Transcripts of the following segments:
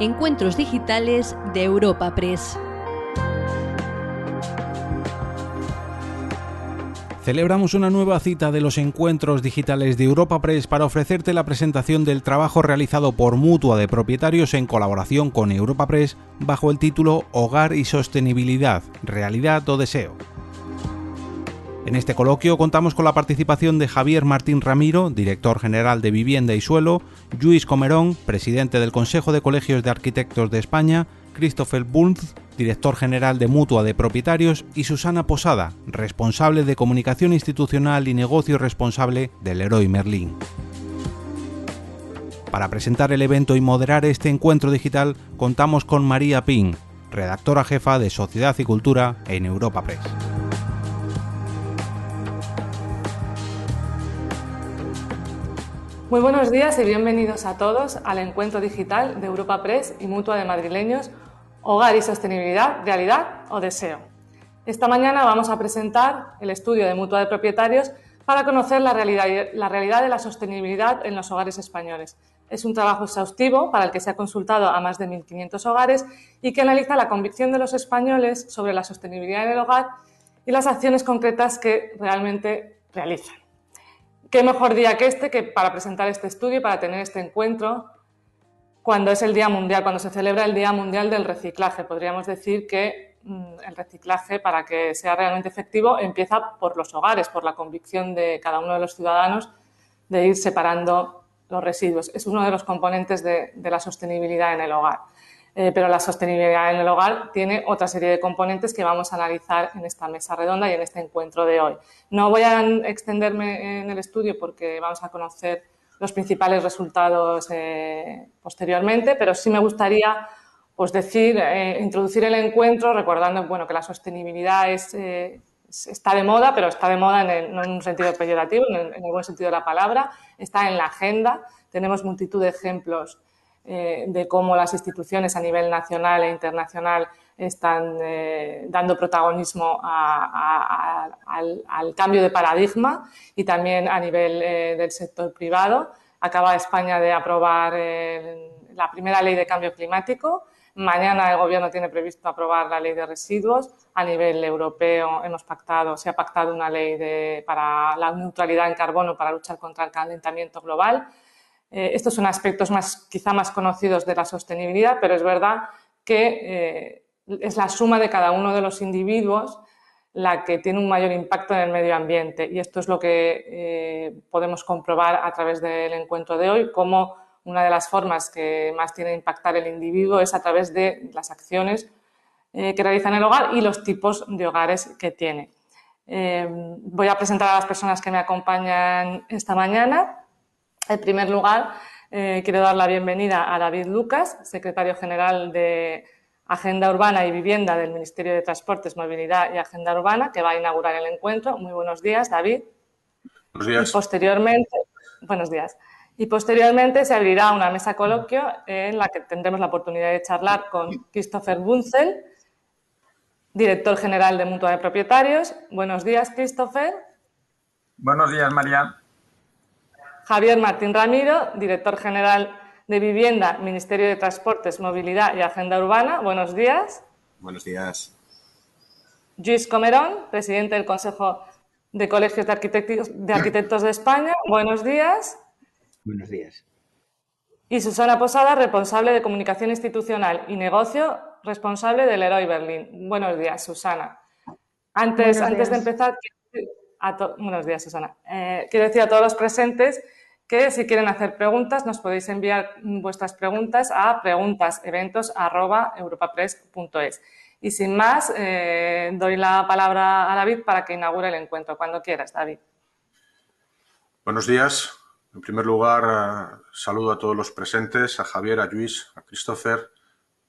Encuentros Digitales de Europa Press. Celebramos una nueva cita de los encuentros digitales de Europa Press para ofrecerte la presentación del trabajo realizado por Mutua de Propietarios en colaboración con Europa Press bajo el título Hogar y Sostenibilidad, Realidad o Deseo. En este coloquio contamos con la participación de Javier Martín Ramiro, director general de Vivienda y Suelo, Luis Comerón, presidente del Consejo de Colegios de Arquitectos de España, Christopher Bunz, director general de Mutua de Propietarios, y Susana Posada, responsable de Comunicación Institucional y Negocio responsable del Leroy Merlin. Para presentar el evento y moderar este encuentro digital contamos con María Ping, redactora jefa de Sociedad y Cultura en Europa Press. Muy buenos días y bienvenidos a todos al encuentro digital de Europa Press y Mutua de Madrileños Hogar y sostenibilidad, realidad o deseo. Esta mañana vamos a presentar el estudio de mutua de propietarios para conocer la realidad, de la sostenibilidad en los hogares españoles. Es un trabajo exhaustivo para el que se ha consultado a más de 1.500 hogares y que analiza la convicción de los españoles sobre la sostenibilidad en el hogar y las acciones concretas que realmente realizan. ¿Qué mejor día que este que para presentar este estudio para tener este encuentro cuando es el Día Mundial, cuando se celebra el Día Mundial del Reciclaje. Podríamos decir que mm, el reciclaje, para que sea realmente efectivo, empieza por los hogares, por la convicción de cada uno de los ciudadanos de ir separando los residuos. Es uno de los componentes de, la sostenibilidad en el hogar. Eh, pero la sostenibilidad en el hogar tiene otra serie de componentes que vamos a analizar en esta mesa redonda y en este encuentro de hoy. No voy a extenderme en el estudio porque vamos a conocer los principales resultados eh, posteriormente, pero sí me gustaría pues decir, eh, introducir el encuentro recordando bueno, que la sostenibilidad es, eh, está de moda, pero está de moda en no en un sentido peyorativo, en el, en el, buen sentido de la palabra, está en la agenda. Tenemos multitud de ejemplos de cómo las instituciones a nivel nacional e internacional están eh, dando protagonismo al, cambio de paradigma y también a nivel eh, del sector privado. Acaba España de aprobar eh, la primera ley de cambio climático. Mañana el Gobierno tiene previsto aprobar la ley de residuos. A nivel europeo hemos pactado, se ha pactado una ley para la neutralidad en carbono para luchar contra el calentamiento global. Estos son aspectos más, quizá más conocidos de la sostenibilidad, pero es verdad que es la suma de cada uno de los individuos la que tiene un mayor impacto en el medio ambiente. Y esto es lo que eh, podemos comprobar a través del encuentro de hoy, como una de las formas que más tiene impactar el individuo es a través de las acciones eh, que realiza en el hogar y los tipos de hogares que tiene. Eh, voy a presentar a las personas que me acompañan esta mañana. En primer lugar, quiero dar la bienvenida a David Lucas, secretario general de Agenda Urbana y Vivienda del Ministerio de Transportes, Movilidad y Agenda Urbana, que va a inaugurar el encuentro. Muy buenos días, David. Buenos días. Y posteriormente, buenos días. Y posteriormente se abrirá una mesa coloquio en la que tendremos la oportunidad de charlar con Christopher Bunzel, director general de Mutua de Propietarios. Buenos días, Christopher. Buenos días, María. Javier Martín Ramiro, director general de Vivienda, Ministerio de Transportes, Movilidad y Agenda Urbana. Buenos días. Buenos días. Luis Comerón, presidente del Consejo de Colegios de Arquitectos, de Arquitectos de España. Buenos días. Buenos días. Y Susana Posada, responsable de Comunicación Institucional y Negocio, responsable del Leroy Berlín. Buenos días, Susana. Antes, antes de empezar, buenos días, Susana. Eh, quiero decir a todos los presentes que si quieren hacer preguntas nos podéis enviar vuestras preguntas a preguntas.europapress.es. Y sin más, eh, doy la palabra a David para que inaugure el encuentro. Cuando quieras, David. Buenos días. En primer lugar, eh, saludo a todos los presentes, a Javier, a Luis, a Christopher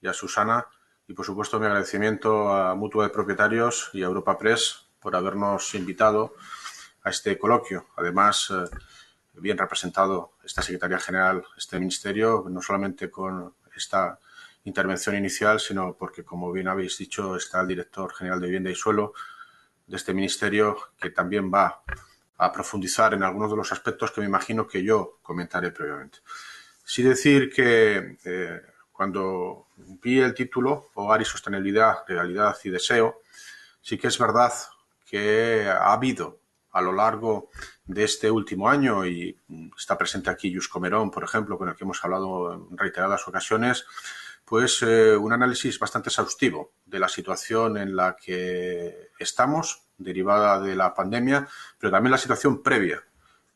y a Susana. Y, por supuesto, mi agradecimiento a Mutua de Propietarios y a Europa Press por habernos invitado a este coloquio. Además, eh, bien representado esta Secretaría General, este Ministerio, no solamente con esta intervención inicial, sino porque, como bien habéis dicho, está el Director General de Vivienda y Suelo de este Ministerio, que también va a profundizar en algunos de los aspectos que me imagino que yo comentaré previamente. Sí decir que, eh, cuando vi el título, Hogar y Sostenibilidad, Realidad y Deseo, sí que es verdad que ha habido a lo largo de este último año, y está presente aquí Yus Comerón, por ejemplo, con el que hemos hablado en reiteradas ocasiones, pues eh, un análisis bastante exhaustivo de la situación en la que estamos, derivada de la pandemia, pero también la situación previa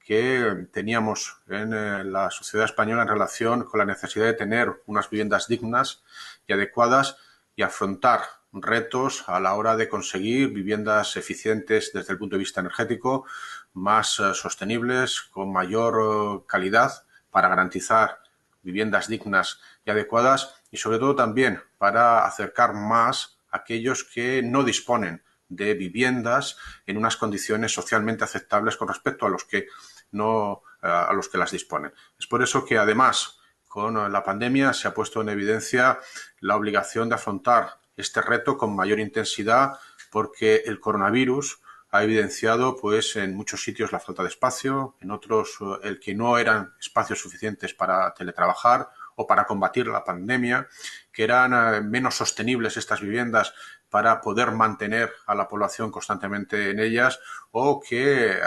que teníamos en eh, la sociedad española en relación con la necesidad de tener unas viviendas dignas y adecuadas y afrontar retos a la hora de conseguir viviendas eficientes desde el punto de vista energético, más eh, sostenibles, con mayor eh, calidad para garantizar viviendas dignas y adecuadas y sobre todo también para acercar más a aquellos que no disponen de viviendas en unas condiciones socialmente aceptables con respecto a los que no eh, a los que las disponen. Es por eso que además con la pandemia se ha puesto en evidencia la obligación de afrontar este reto con mayor intensidad porque el coronavirus ha evidenciado pues en muchos sitios la falta de espacio, en otros eh, el que no eran espacios suficientes para teletrabajar o para combatir la pandemia, que eran eh, menos sostenibles estas viviendas para poder mantener a la población constantemente en ellas o que eh,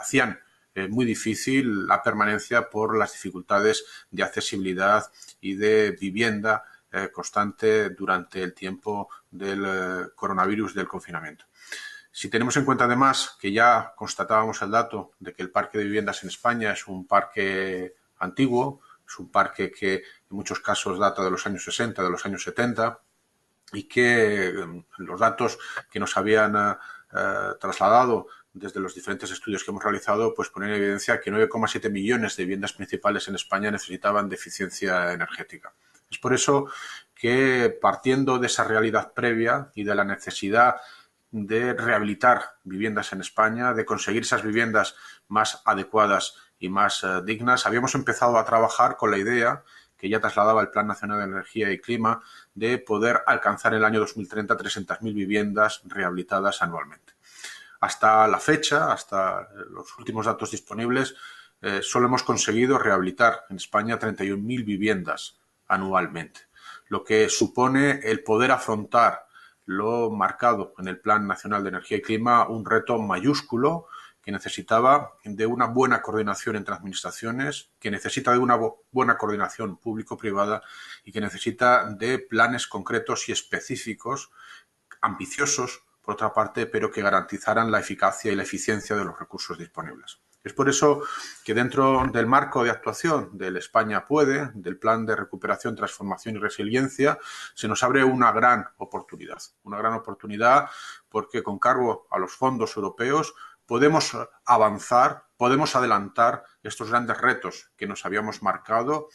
hacían muy difícil la permanencia por las dificultades de accesibilidad y de vivienda eh, constante durante el tiempo del eh, coronavirus del confinamiento. Si tenemos en cuenta además que ya constatábamos el dato de que el parque de viviendas en España es un parque antiguo, es un parque que en muchos casos data de los años 60, de los años 70, y que eh, los datos que nos habían trasladado desde los diferentes estudios que hemos realizado, pues ponen en evidencia que 9,7 millones de viviendas principales en España necesitaban de eficiencia energética. Es por eso que partiendo de esa realidad previa y de la necesidad de rehabilitar viviendas en España, de conseguir esas viviendas más adecuadas y más eh, dignas, habíamos empezado a trabajar con la idea que ya trasladaba el Plan Nacional de Energía y Clima de poder alcanzar en el año 2030 300.000 viviendas rehabilitadas anualmente. Hasta la fecha, hasta los últimos datos disponibles, eh, solo hemos conseguido rehabilitar en España 31.000 viviendas anualmente, lo que supone el poder afrontar lo marcado en el Plan Nacional de Energía y Clima, un reto mayúsculo que necesitaba de una buena coordinación entre administraciones, que necesita de una buena coordinación público-privada y que necesita de planes concretos y específicos, ambiciosos, por otra parte, pero que garantizaran la eficacia y la eficiencia de los recursos disponibles. Es por eso que dentro del marco de actuación del España Puede, del Plan de Recuperación, Transformación y Resiliencia, se nos abre una gran oportunidad. Una gran oportunidad porque con cargo a los fondos europeos podemos avanzar, podemos adelantar estos grandes retos que nos habíamos marcado,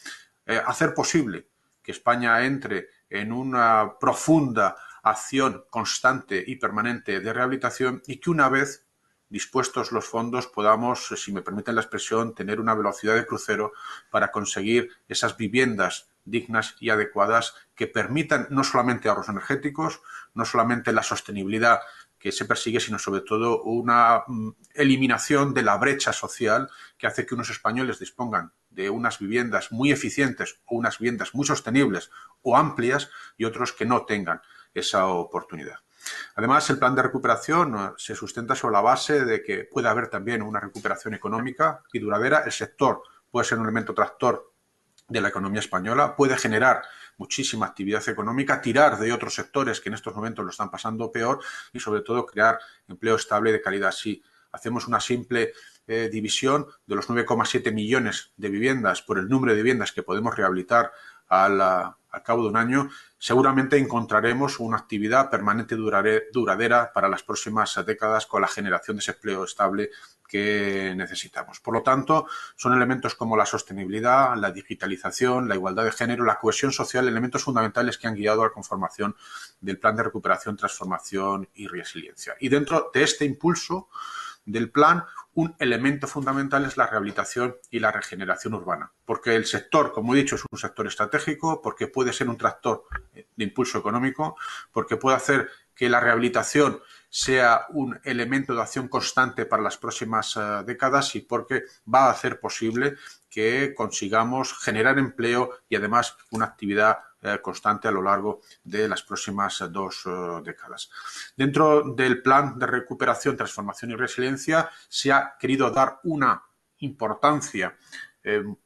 eh, hacer posible que España entre en una profunda acción constante y permanente de rehabilitación y que una vez dispuestos los fondos podamos, si me permiten la expresión, tener una velocidad de crucero para conseguir esas viviendas dignas y adecuadas que permitan no solamente ahorros energéticos, no solamente la sostenibilidad que se persigue, sino sobre todo una mm, eliminación de la brecha social que hace que unos españoles dispongan de unas viviendas muy eficientes o unas viviendas muy sostenibles o amplias y otros que no tengan esa oportunidad. Además, el plan de recuperación se sustenta sobre la base de que puede haber también una recuperación económica y duradera. El sector puede ser un elemento tractor de la economía española, puede generar muchísima actividad económica, tirar de otros sectores que en estos momentos lo están pasando peor y sobre todo crear empleo estable de calidad. Si hacemos una simple eh, división de los 9,7 millones de viviendas por el número de viviendas que podemos rehabilitar al, cabo de un año, seguramente encontraremos una actividad permanente duradera para las próximas décadas con la generación de ese empleo estable que necesitamos. Por lo tanto, son elementos como la sostenibilidad, la digitalización, la igualdad de género, la cohesión social, elementos fundamentales que han guiado a la conformación del plan de recuperación, transformación y resiliencia. Y dentro de este impulso del plan, un elemento fundamental es la rehabilitación y la regeneración urbana, porque el sector, como he dicho, es un sector estratégico, porque puede ser un tractor de impulso económico, porque puede hacer que la rehabilitación sea un elemento de acción constante para las próximas eh, décadas y porque va a hacer posible que consigamos generar empleo y además una actividad constante a lo largo de las próximas dos décadas. Dentro del plan de recuperación, transformación y resiliencia se ha querido dar una importancia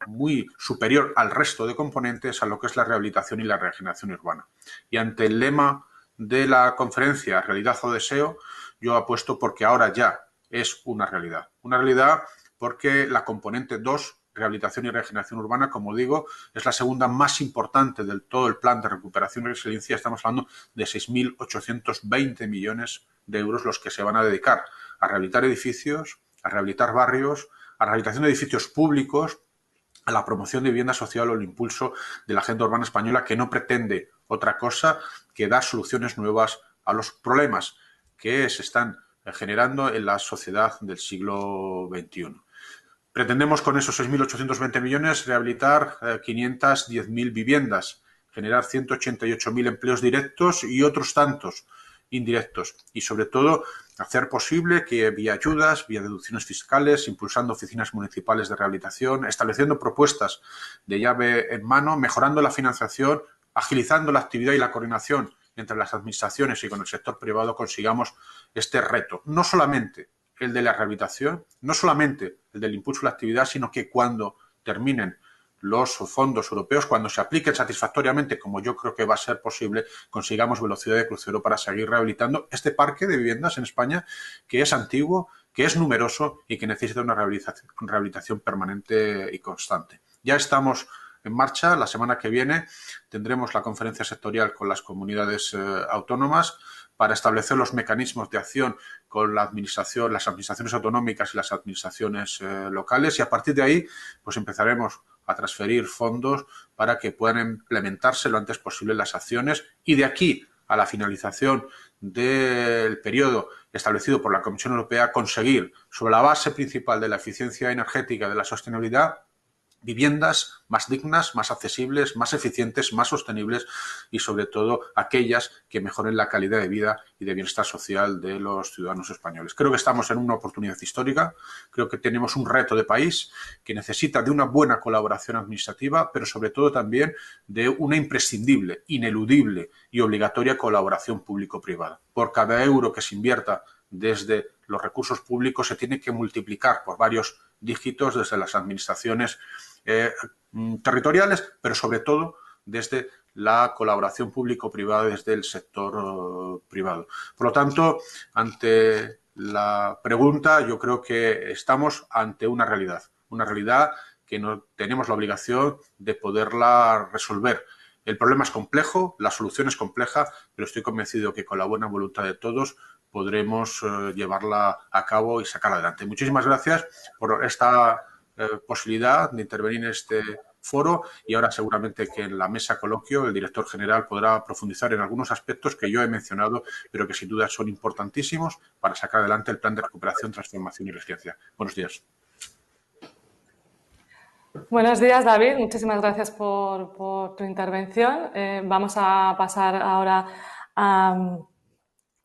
muy superior al resto de componentes a lo que es la rehabilitación y la regeneración urbana. Y ante el lema de la conferencia Realidad o Deseo, yo apuesto porque ahora ya es una realidad. Una realidad porque la componente 2, rehabilitación y regeneración urbana, como digo, es la segunda más importante del todo el plan de recuperación y resiliencia. Estamos hablando de 6.820 millones de euros los que se van a dedicar a rehabilitar edificios, a rehabilitar barrios, a rehabilitación de edificios públicos, a la promoción de vivienda social o el impulso de la agenda urbana española que no pretende otra cosa que dar soluciones nuevas a los problemas que se están generando en la sociedad del siglo XXI. Pretendemos con esos 6.820 millones rehabilitar 510.000 eh, viviendas, generar 188.000 empleos directos y otros tantos indirectos y sobre todo hacer posible que vía ayudas, vía deducciones fiscales, impulsando oficinas municipales de rehabilitación, estableciendo propuestas de llave en mano, mejorando la financiación, agilizando la actividad y la coordinación entre las administraciones y con el sector privado consigamos este reto. No solamente el de la rehabilitación, no solamente el del impulso de la actividad, sino que cuando terminen los fondos europeos, cuando se apliquen satisfactoriamente, como yo creo que va a ser posible, consigamos velocidad de crucero para seguir rehabilitando este parque de viviendas en España que es antiguo, que es numeroso y que necesita una rehabilitación, rehabilitación permanente y constante. Ya estamos en marcha. La semana que viene tendremos la conferencia sectorial con las comunidades eh, autónomas para establecer los mecanismos de acción con la administración, las administraciones autonómicas y las administraciones eh, locales y a partir de ahí pues empezaremos a transferir fondos para que puedan implementarse lo antes posible las acciones y de aquí a la finalización del periodo establecido por la Comisión Europea conseguir sobre la base principal de la eficiencia energética de la sostenibilidad viviendas más dignas, más accesibles, más eficientes, más sostenibles y sobre todo aquellas que mejoren la calidad de vida y de bienestar social de los ciudadanos españoles. Creo que estamos en una oportunidad histórica, creo que tenemos un reto de país que necesita de una buena colaboración administrativa, pero sobre todo también de una imprescindible, ineludible y obligatoria colaboración público-privada. Por cada euro que se invierta desde los recursos públicos se tiene que multiplicar por varios dígitos desde las administraciones eh, mm, territoriales, pero sobre todo desde la colaboración público-privada desde el sector eh, privado. Por lo tanto, ante la pregunta, yo creo que estamos ante una realidad, una realidad que no tenemos la obligación de poderla resolver. El problema es complejo, la solución es compleja, pero estoy convencido que con la buena voluntad de todos podremos eh, llevarla a cabo y sacarla adelante. Muchísimas gracias por esta eh, posibilidad de intervenir en este foro y ahora seguramente que en la mesa coloquio el director general podrá profundizar en algunos aspectos que yo he mencionado, pero que sin duda son importantísimos para sacar adelante el plan de recuperación, transformación y resiliencia. Buenos días. Buenos días, David. Muchísimas gracias por, tu intervención. Eh, vamos a pasar ahora a,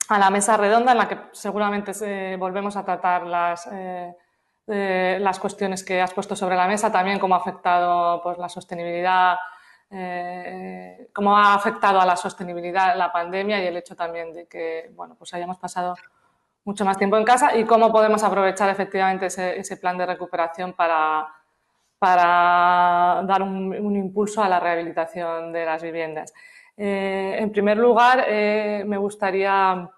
la mesa redonda en la que seguramente volvemos a tratar las... Eh, las cuestiones que has puesto sobre la mesa, también cómo ha afectado pues, la sostenibilidad, eh, cómo ha afectado a la sostenibilidad la pandemia y el hecho también de que bueno, pues hayamos pasado mucho más tiempo en casa y cómo podemos aprovechar efectivamente ese, plan de recuperación para, para dar un, impulso a la rehabilitación de las viviendas. Eh, en primer lugar, me gustaría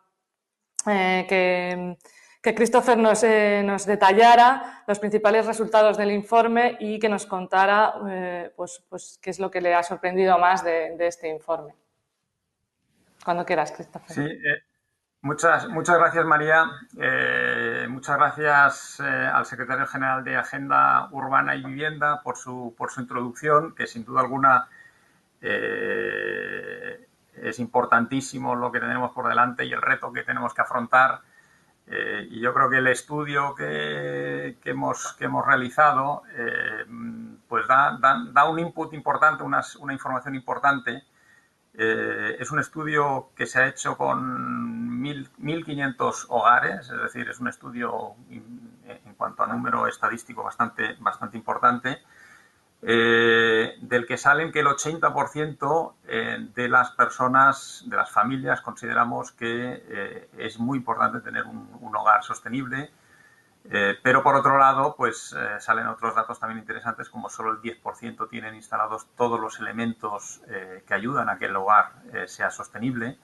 que que Christopher eh, nos, detallara los principales resultados del informe y que nos contara eh, pues, pues, qué es lo que le ha sorprendido más de, este informe. Cuando quieras, Christopher. Sí, eh, muchas, muchas gracias, María. muchas gracias al secretario general de Agenda Urbana y Vivienda por su, por su introducción, que sin duda alguna es importantísimo lo que tenemos por delante y el reto que tenemos que afrontar eh, y yo creo que el estudio que, hemos, que hemos realizado eh, pues da, da, un input importante, una, una información importante. Eh, es un estudio que se ha hecho con 1.500 hogares, es decir, es un estudio en cuanto a número estadístico bastante, bastante importante, del que salen que el 80% de las personas, de las familias, consideramos que es muy importante tener un hogar sostenible. Eh, pero por otro lado, pues eh, salen otros datos también interesantes, como solo el 10% tienen instalados todos los elementos eh, que ayudan a que el hogar sea sostenible,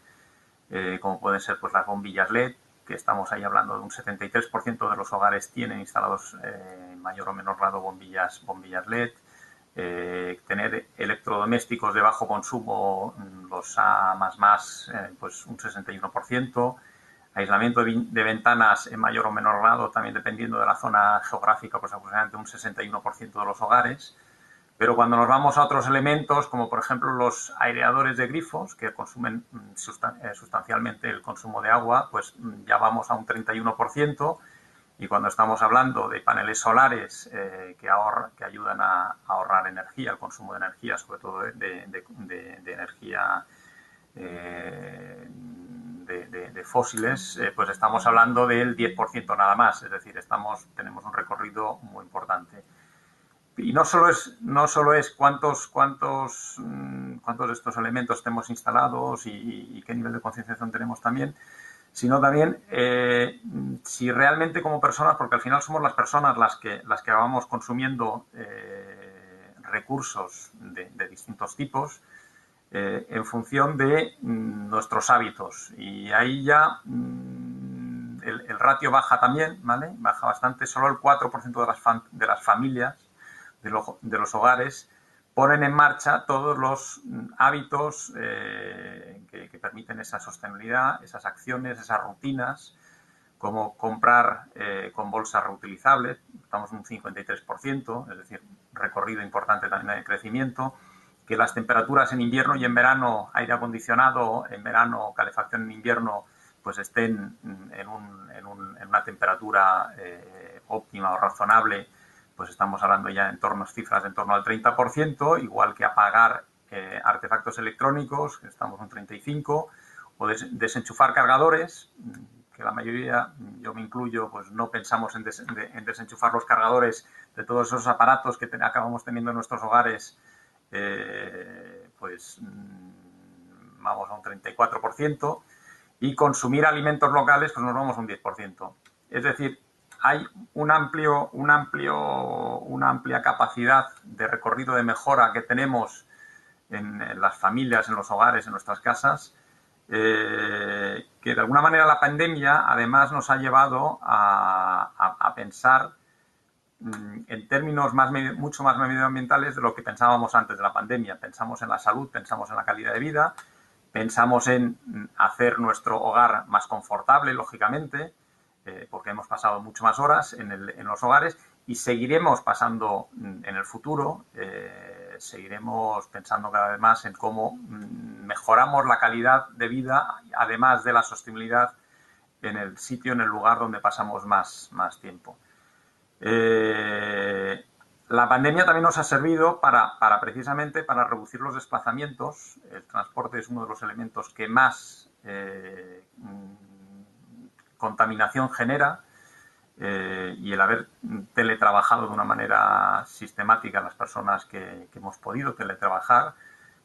como pueden ser pues las bombillas LED, que estamos ahí hablando de un 73% de los hogares tienen instalados en mayor o menor grado bombillas, bombillas LED, tener electrodomésticos de bajo consumo, mm, los A++, pues un 61%, aislamiento de, ventanas en mayor o menor grado, también dependiendo de la zona geográfica, pues aproximadamente un 61% de los hogares. Pero cuando nos vamos a otros elementos, como por ejemplo los aireadores de grifos, que consumen mm, eh, sustancialmente el consumo de agua, pues mm, ya vamos a un 31%. Y cuando estamos hablando de paneles solares eh, que, que ayudan a, ahorrar energía, el consumo de energía, sobre todo de, energía eh, de, fósiles, eh, pues estamos hablando del 10% nada más, es decir, estamos, tenemos un recorrido muy importante. Y no solo es, no solo es cuántos, cuántos, mm, cuántos de estos elementos tenemos instalados y, qué nivel de concienciación tenemos también, sino también eh, si realmente como personas, porque al final somos las personas las que, las que vamos consumiendo eh, recursos de, de distintos tipos, eh, en función de mm, nuestros hábitos. Y ahí ya mm, el, ratio baja también, ¿vale? Baja bastante. Solo el 4% de las, de las familias, de, los hogares, ponen en marcha todos los hábitos eh, que, permiten esa sostenibilidad, esas acciones, esas rutinas, como comprar eh, con bolsas reutilizables, estamos en un 53%, es decir, recorrido importante también de crecimiento, que las temperaturas en invierno y en verano, aire acondicionado, en verano, calefacción en invierno, pues estén en, una temperatura eh, óptima o razonable, pues estamos hablando ya en torno a cifras en torno al 30%, igual que apagar eh, artefactos electrónicos, que estamos un 35%, o desenchufar cargadores, que la mayoría, yo me incluyo, pues no pensamos en, desenchufar los cargadores de todos esos aparatos que acabamos teniendo en nuestros hogares eh, pues mm, vamos a un 34%, y consumir alimentos locales, pues nos vamos a un 10%. Es decir, hay un amplio, un amplio, una amplia capacidad de recorrido de mejora que tenemos en, las familias, en los hogares, en nuestras casas, eh, que de alguna manera la pandemia además nos ha llevado a pensar Mm, en términos más, mucho más medioambientales de lo que pensábamos antes de la pandemia. Pensamos en la salud, pensamos en la calidad de vida, pensamos en mm, hacer nuestro hogar más confortable, lógicamente, eh, porque hemos pasado mucho más horas en, los hogares y seguiremos pasando mm, en el futuro, eh, seguiremos pensando cada vez más en cómo mejoramos la calidad de vida, además de la sostenibilidad en el sitio, en el lugar donde pasamos más, tiempo. Eh, la pandemia también nos ha servido para, precisamente para reducir los desplazamientos. El transporte es uno de los elementos que más contaminación genera eh, y el haber teletrabajado de una manera sistemática las personas que, hemos podido teletrabajar,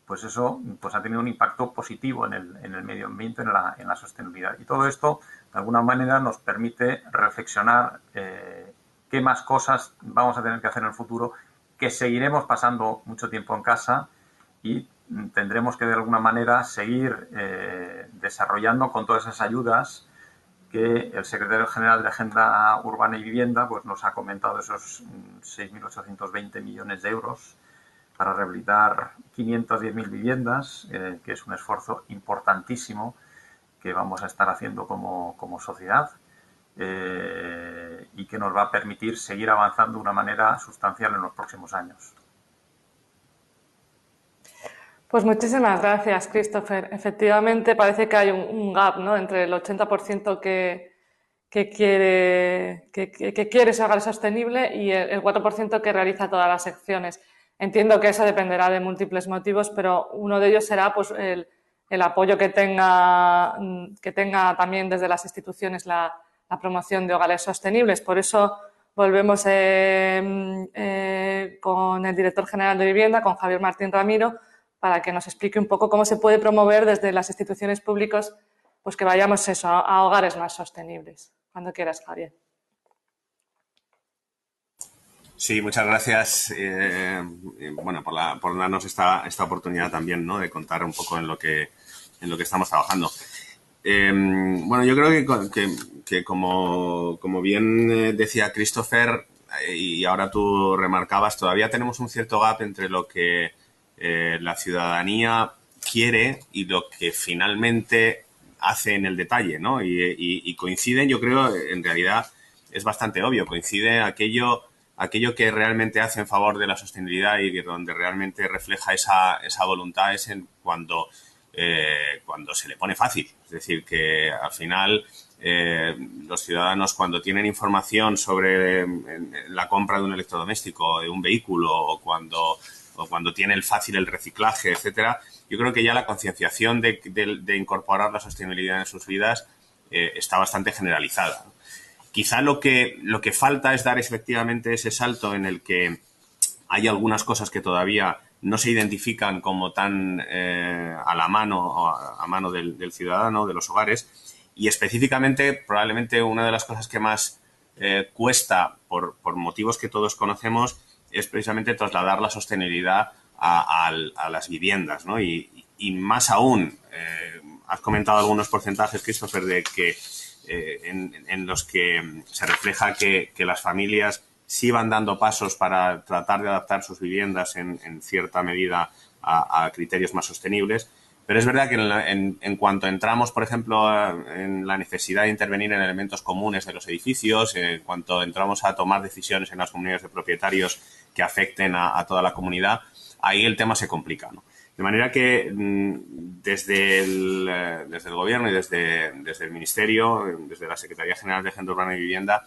pues eso pues ha tenido un impacto positivo en el, medio ambiente, en la, en sostenibilidad. Y todo esto, de alguna manera, nos permite reflexionar qué más cosas vamos a tener que hacer en el futuro, que seguiremos pasando mucho tiempo en casa y tendremos que de alguna manera seguir eh, desarrollando con todas esas ayudas que el secretario general de Agenda Urbana y Vivienda pues, nos ha comentado esos 6.820 millones de euros para rehabilitar 510.000 viviendas, eh, que es un esfuerzo importantísimo que vamos a estar haciendo como, como sociedad. Eh, y que nos va a permitir seguir avanzando de una manera sustancial en los próximos años. Pues muchísimas gracias, Christopher. Efectivamente, parece que hay un, gap ¿no? entre el 80% que, que, quiere, que, que, quiere hogar sostenible y el, 4% que realiza todas las secciones. Entiendo que eso dependerá de múltiples motivos, pero uno de ellos será pues, el, el apoyo que tenga, que tenga también desde las instituciones la, la promoción de hogares sostenibles. Por eso volvemos eh, eh, con el director general de vivienda, con Javier Martín Ramiro, para que nos explique un poco cómo se puede promover desde las instituciones públicas pues que vayamos eso, a, hogares más sostenibles. Cuando quieras, Javier. Sí, muchas gracias. Eh, bueno, por, darnos esta, esta oportunidad también, ¿no? De contar un poco en lo que en lo que estamos trabajando. Em, bueno, yo creo que, como, bien eh, decía Christopher, eh, y ahora tú remarcabas, todavía tenemos un cierto gap entre lo que eh, la ciudadanía quiere y lo que finalmente hace en el detalle, ¿no? Y, coinciden, yo creo, en realidad es bastante obvio, coincide aquello, aquello que realmente hace en favor de la sostenibilidad y donde realmente refleja esa, esa voluntad es en cuando eh, cuando se le pone fácil. Es decir, que al final eh, los ciudadanos cuando tienen información sobre la compra de un electrodoméstico, de un vehículo o cuando, o cuando tienen fácil el reciclaje, etcétera, yo creo que ya la concienciación de, incorporar la sostenibilidad en sus vidas eh, está bastante generalizada. Quizá lo que, lo que falta es dar efectivamente ese salto en el que hay algunas cosas que todavía no se identifican como tan eh, a la mano, a, mano del, ciudadano, de los hogares. Y específicamente, probablemente una de las cosas que más eh, cuesta, por, motivos que todos conocemos, es precisamente trasladar la sostenibilidad a, las viviendas. ¿no? Y, más aún, eh, has comentado algunos porcentajes, Christopher, de que en, los que se refleja que, que las familias sí van dando pasos para tratar de adaptar sus viviendas en, cierta medida a, criterios más sostenibles. Pero es verdad que en, cuanto entramos, por ejemplo, en la necesidad de intervenir en elementos comunes de los edificios, en cuanto entramos a tomar decisiones en las comunidades de propietarios que afecten a, toda la comunidad, ahí el tema se complica. De manera que mm, desde el, eh, desde el Gobierno y desde, desde el Ministerio, desde la Secretaría General de Agenda Urbana y Vivienda,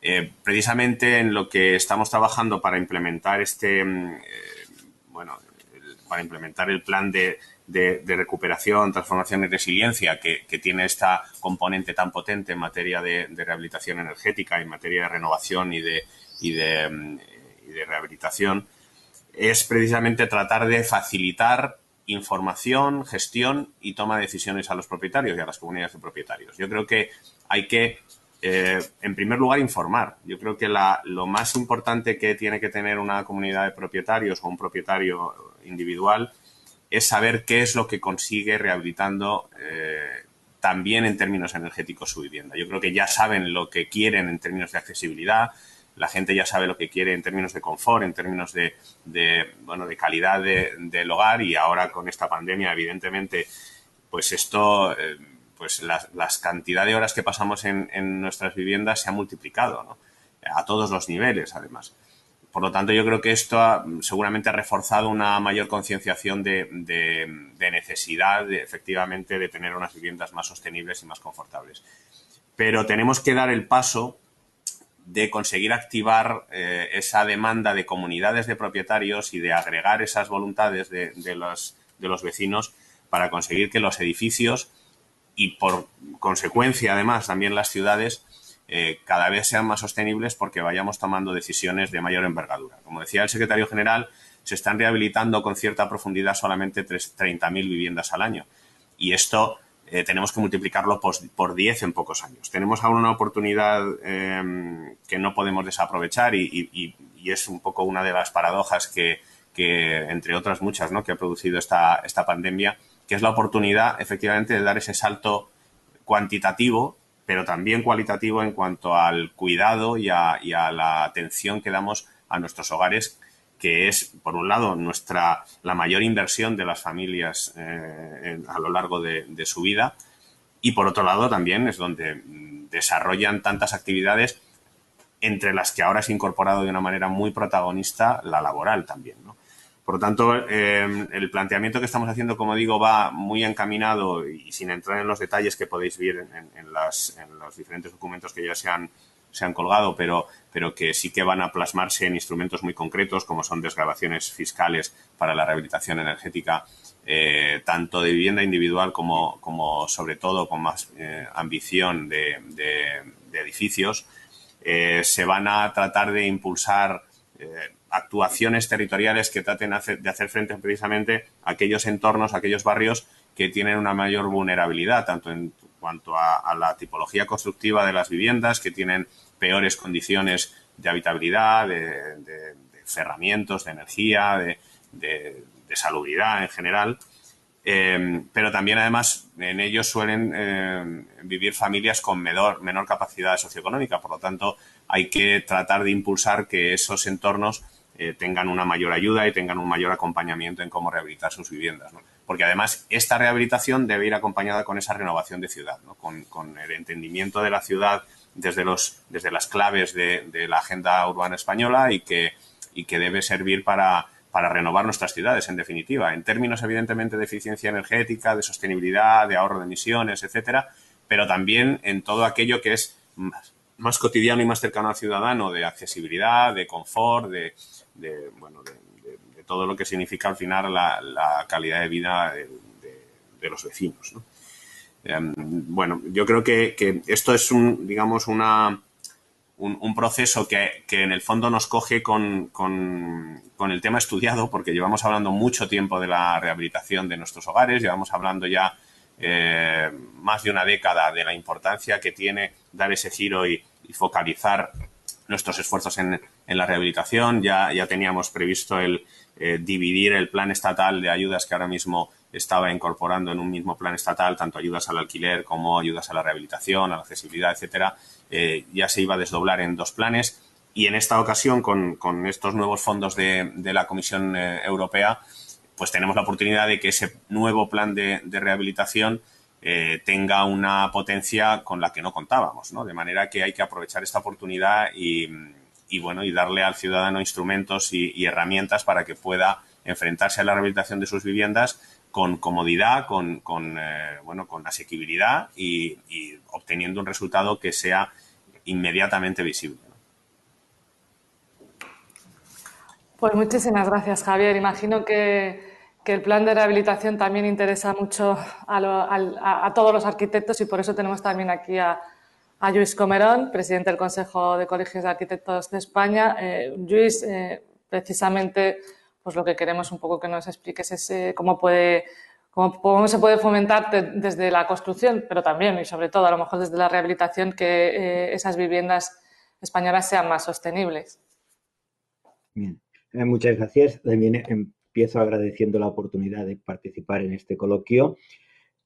eh, precisamente en lo que estamos trabajando para implementar este, mm, eh, bueno, para implementar el plan de, recuperación, transformación y resiliencia que, tiene esta componente tan potente en materia de, rehabilitación energética, en materia de renovación y de, y de, mm, de rehabilitación, es precisamente tratar de facilitar información, gestión y toma de decisiones a los propietarios y a las comunidades de propietarios. Yo creo que hay que eh, en primer lugar, informar. Yo creo que lo más importante que tiene que tener una comunidad de propietarios o un propietario individual es saber qué es lo que consigue rehabilitando eh, también en términos energéticos su vivienda. Yo creo que ya saben lo que quieren en términos de accesibilidad, la gente ya sabe lo que quiere en términos de confort, en términos de, bueno, de calidad del hogar y ahora con esta pandemia, evidentemente, pues esto... Eh, pues las, las cantidad de horas que pasamos en, nuestras viviendas se ha multiplicado, A todos los niveles, además. Por lo tanto, yo creo que esto seguramente ha reforzado una mayor concienciación de, necesidad, efectivamente, de tener unas viviendas más sostenibles y más confortables. Pero tenemos que dar el paso de conseguir activar eh, esa demanda de comunidades de propietarios y de agregar esas voluntades de, los, de los vecinos para conseguir que los edificios y por consecuencia, además, también las ciudades eh, cada vez sean más sostenibles porque vayamos tomando decisiones de mayor envergadura. Como decía el secretario general, se están rehabilitando con cierta profundidad solamente 30.000 viviendas al año. Y esto eh, tenemos que multiplicarlo por, 10 en pocos años. Tenemos aún una oportunidad em, que no podemos desaprovechar y, es un poco una de las paradojas que, entre otras muchas, ¿no? que ha producido esta, esta pandemia, que es la oportunidad efectivamente de dar ese salto cuantitativo, pero también cualitativo en cuanto al cuidado y a, la atención que damos a nuestros hogares, que es, por un lado, nuestra la mayor inversión de las familias eh, a lo largo de, su vida, y por otro lado también es donde mm, desarrollan tantas actividades entre las que ahora se ha incorporado de una manera muy protagonista la laboral también. ¿no? Por lo tanto, em, el planteamiento que estamos haciendo, como digo, va muy encaminado y sin entrar en los detalles que podéis ver en, los diferentes documentos que ya se han, se han colgado, pero, pero que sí que van a plasmarse en instrumentos muy concretos, como son desgrabaciones fiscales para la rehabilitación energética, eh, tanto de vivienda individual como, como sobre todo con más eh, ambición de, edificios. Eh, se van a tratar de impulsar actuaciones territoriales que traten de hacer frente precisamente a aquellos entornos, a aquellos barrios que tienen una mayor vulnerabilidad, tanto en cuanto a, la tipología constructiva de las viviendas, que tienen peores condiciones de habitabilidad, de, cerramientos, de energía, de, salubridad en general. Eh, pero también, además, en ellos suelen eh, vivir familias con menor, menor capacidad socioeconómica. Por lo tanto, hay que tratar de impulsar que esos entornos eh, tengan una mayor ayuda y tengan un mayor acompañamiento en cómo rehabilitar sus viviendas. Porque además esta rehabilitación debe ir acompañada con esa renovación de ciudad, con, el entendimiento de la ciudad desde, los, desde las claves de, la agenda urbana española y que, y que debe servir para, para renovar nuestras ciudades, en definitiva, en términos evidentemente de eficiencia energética, de sostenibilidad, de ahorro de emisiones, etcétera, pero también en todo aquello que es más cotidiano y más cercano al ciudadano, de accesibilidad, de confort, de, bueno, de, todo lo que significa al final la, calidad de vida de, los vecinos. Bueno, yo creo que, esto es un, digamos, una, un, proceso que, en el fondo nos coge con, el tema estudiado, porque llevamos hablando mucho tiempo de la rehabilitación de nuestros hogares, llevamos hablando ya eh, más de una década de la importancia que tiene dar ese giro y, focalizar nuestros esfuerzos en, la rehabilitación. Ya, ya teníamos previsto el eh, dividir el plan estatal de ayudas que ahora mismo estaba incorporando en un mismo plan estatal, tanto ayudas al alquiler como ayudas a la rehabilitación, a la accesibilidad, etcétera. Eh, ya se iba a desdoblar en dos planes. Y en esta ocasión, con, estos nuevos fondos de, la Comisión Europea, pues tenemos la oportunidad de que ese nuevo plan de, rehabilitación eh, tenga una potencia con la que no contábamos, ¿no? De manera que hay que aprovechar esta oportunidad y, bueno, y darle al ciudadano instrumentos y, herramientas para que pueda enfrentarse a la rehabilitación de sus viviendas con comodidad, con, eh, bueno, con asequibilidad y, obteniendo un resultado que sea inmediatamente visible. Pues muchísimas gracias, Javier. Imagino que el plan de rehabilitación también interesa mucho a, todos los arquitectos y por eso tenemos también aquí a, Luis Comerón, presidente del Consejo de Colegios de Arquitectos de España. Eh, Luis, eh, precisamente, pues lo que queremos un poco que nos expliques es eh, cómo puede se puede fomentar desde la construcción, pero también y sobre todo a lo mejor desde la rehabilitación que esas viviendas españolas sean más sostenibles. Bien, muchas gracias. También empiezo agradeciendo la oportunidad de participar en este coloquio.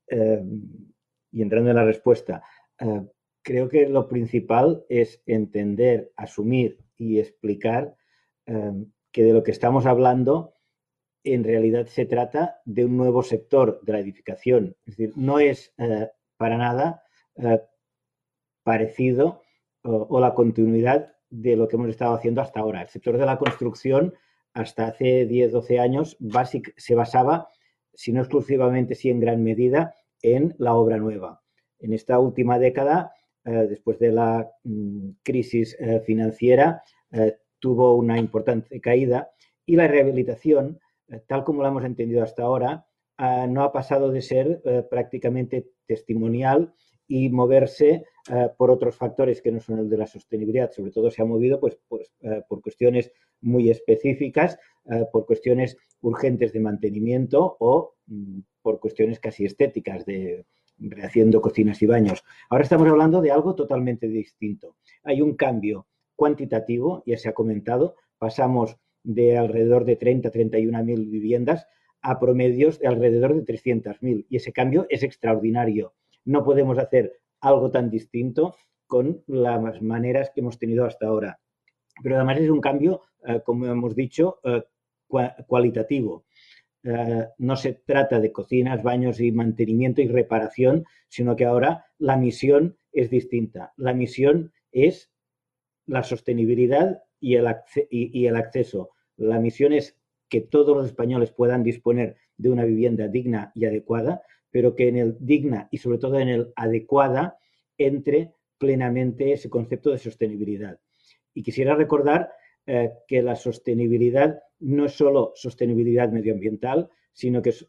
Eh, y entrando en la respuesta, eh, creo que lo principal es entender, asumir y explicar eh, que de lo que estamos hablando en realidad se trata de un nuevo sector de la edificación. Es decir, no es para nada parecido o la continuidad de lo que hemos estado haciendo hasta ahora. El sector de la construcción hasta hace 10, 12 años se basaba, si no exclusivamente, sí en gran medida, en la obra nueva. En esta última década, eh, después de la mm, crisis eh, financiera, eh, tuvo una importante caída y la rehabilitación, tal como la hemos entendido hasta ahora, no ha pasado de ser prácticamente testimonial y moverse eh, por otros factores que no son el de la sostenibilidad. Sobre todo se ha movido pues, pues eh, por cuestiones muy específicas, eh, por cuestiones urgentes de mantenimiento o mm, por cuestiones casi estéticas de rehaciendo cocinas y baños. Ahora estamos hablando de algo totalmente distinto. Hay un cambio cuantitativo, ya se ha comentado, pasamos de alrededor de 30, 31 mil viviendas a promedios de alrededor de 300.000 y ese cambio es extraordinario no podemos hacer algo tan distinto con las maneras que hemos tenido hasta ahora. Pero además es un cambio, eh, como hemos dicho, eh, cualitativo. Eh, no se trata de cocinas, baños y mantenimiento y reparación, sino que ahora la misión es distinta. La misión es la sostenibilidad y el, acceso. La misión es que todos los españoles puedan disponer de una vivienda digna y adecuada, pero que en el digna y sobre todo en el adecuada entre plenamente ese concepto de sostenibilidad. Y quisiera recordar eh, que la sostenibilidad no es solo sostenibilidad medioambiental, sino que es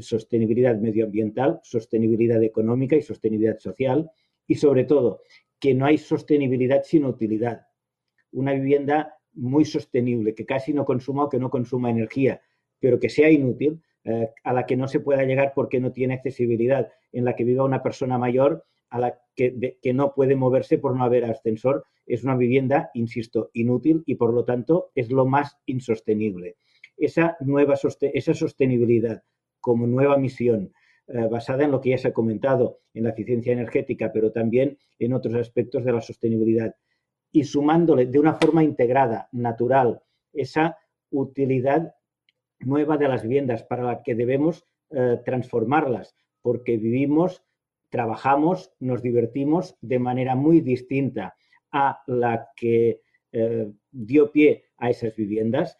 sostenibilidad medioambiental, sostenibilidad económica y sostenibilidad social, y sobre todo que no hay sostenibilidad sin utilidad. Una vivienda muy sostenible, que casi no consuma o que no consuma energía, pero que sea inútil, eh, a la que no se pueda llegar porque no tiene accesibilidad, en la que viva una persona mayor a la que, que, no puede moverse por no haber ascensor, es una vivienda, insisto, inútil y por lo tanto es lo más insostenible. Esa, nueva, esa sostenibilidad como nueva misión, eh, basada en lo que ya se ha comentado, en la eficiencia energética, pero también en otros aspectos de la sostenibilidad, y sumándole de una forma integrada, natural, esa utilidad nueva de las viviendas para la que debemos eh, transformarlas, porque vivimos, trabajamos, nos divertimos de manera muy distinta a la que eh, dio pie a esas viviendas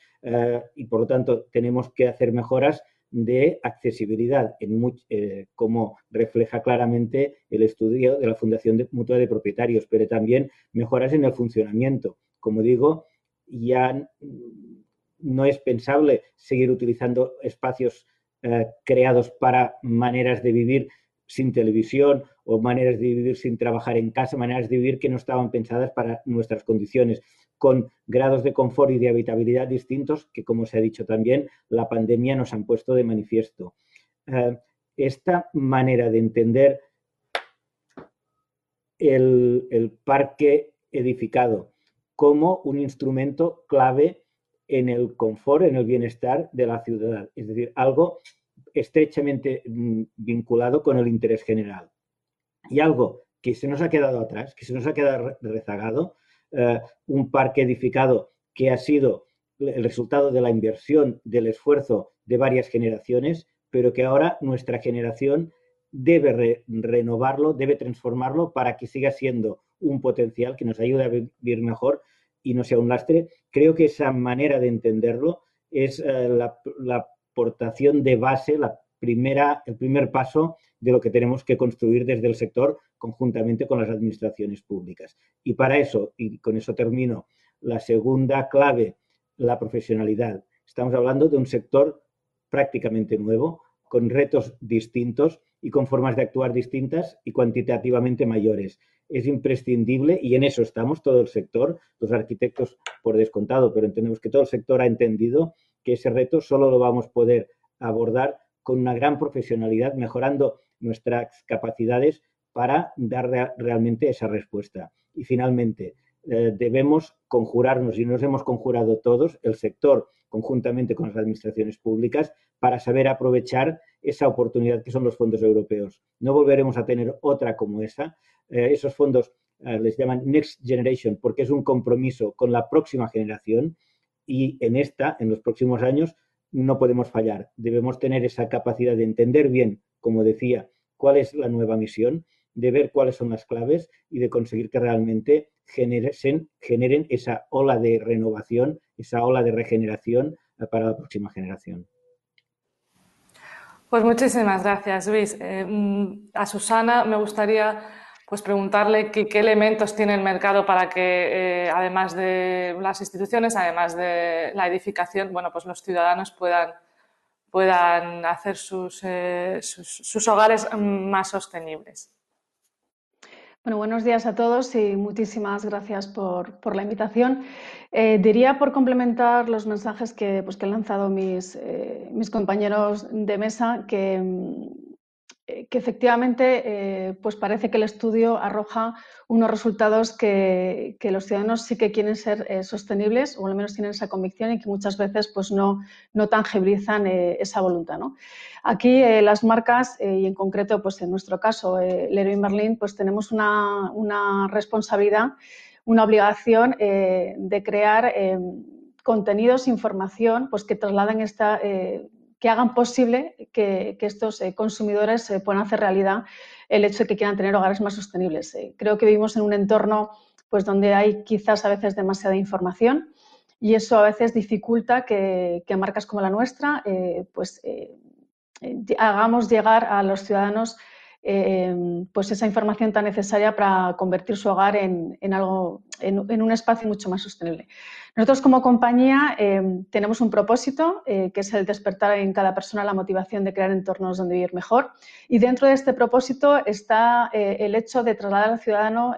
y por lo tanto tenemos que hacer mejoras de accesibilidad, en eh, como refleja claramente el estudio de la Fundación Mutua de Propietarios, pero también mejoras en el funcionamiento. Como digo, ya no es pensable seguir utilizando espacios eh, creados para maneras de vivir sin televisión o maneras de vivir sin trabajar en casa, maneras de vivir que no estaban pensadas para nuestras condiciones con grados de confort y de habitabilidad distintos que, como se ha dicho también, la pandemia nos han puesto de manifiesto. Eh, esta manera de entender el, parque edificado como un instrumento clave en el confort, en el bienestar de la ciudad, es decir, algo estrechamente mm, vinculado con el interés general. Y algo que se nos ha quedado atrás, que se nos ha quedado rezagado, eh, un parque edificado que ha sido el resultado de la inversión, del esfuerzo de varias generaciones, pero que ahora nuestra generación debe renovarlo, debe transformarlo para que siga siendo un potencial que nos ayude a vivir mejor y no sea un lastre. Creo que esa manera de entenderlo es eh, la, la, aportación de base, la primera, el primer paso de lo que tenemos que construir desde el sector conjuntamente con las administraciones públicas. Y para eso, y con eso termino, la segunda clave, la profesionalidad. Estamos hablando de un sector prácticamente nuevo, con retos distintos y con formas de actuar distintas y cuantitativamente mayores. Es imprescindible, y en eso estamos, todo el sector, los arquitectos por descontado, pero entendemos que todo el sector ha entendido que ese reto solo lo vamos a poder abordar con una gran profesionalidad, mejorando nuestras capacidades para dar realmente esa respuesta. Y finalmente, eh, debemos conjurarnos, y nos hemos conjurado todos, el sector, conjuntamente con las administraciones públicas, para saber aprovechar esa oportunidad que son los fondos europeos. No volveremos a tener otra como esa. Eh, esos fondos eh, les llaman Next Generation porque es un compromiso con la próxima generación y en esta, en los próximos años, no podemos fallar. Debemos tener esa capacidad de entender bien, como decía, cuál es la nueva misión, de ver cuáles son las claves y de conseguir que realmente generen, generen esa ola de renovación, esa ola de regeneración para la próxima generación. Pues muchísimas gracias, Luis. Eh, mm, a Susana me gustaría pues preguntarle qué, elementos tiene el mercado para que, eh, además de las instituciones, además de la edificación, bueno, pues los ciudadanos puedan, puedan hacer sus, eh, sus, hogares más sostenibles. Bueno, buenos días a todos y muchísimas gracias por, la invitación. Eh, diría por complementar los mensajes que, pues, que han lanzado mis, mis compañeros de mesa que eh, que efectivamente eh, pues parece que el estudio arroja unos resultados que, los ciudadanos sí que quieren ser eh, sostenibles o al menos tienen esa convicción y que muchas veces pues no, no tangibilizan esa voluntad. Aquí las marcas y en concreto pues en nuestro caso Leroy Merlin pues tenemos una, una responsabilidad, una obligación de crear contenidos, información pues que trasladen esta hagan posible que, estos eh, consumidores eh, puedan hacer realidad el hecho de que quieran tener hogares más sostenibles. Eh, creo que vivimos en un entorno pues, donde hay quizás a veces demasiada información y eso a veces dificulta que, marcas como la nuestra pues, hagamos llegar a los ciudadanos pues esa información tan necesaria para convertir su hogar en, algo en, un espacio mucho más sostenible. Nosotros como compañía eh, tenemos un propósito, que es el despertar en cada persona la motivación de crear entornos donde vivir mejor. Y dentro de este propósito está el hecho de trasladar al ciudadano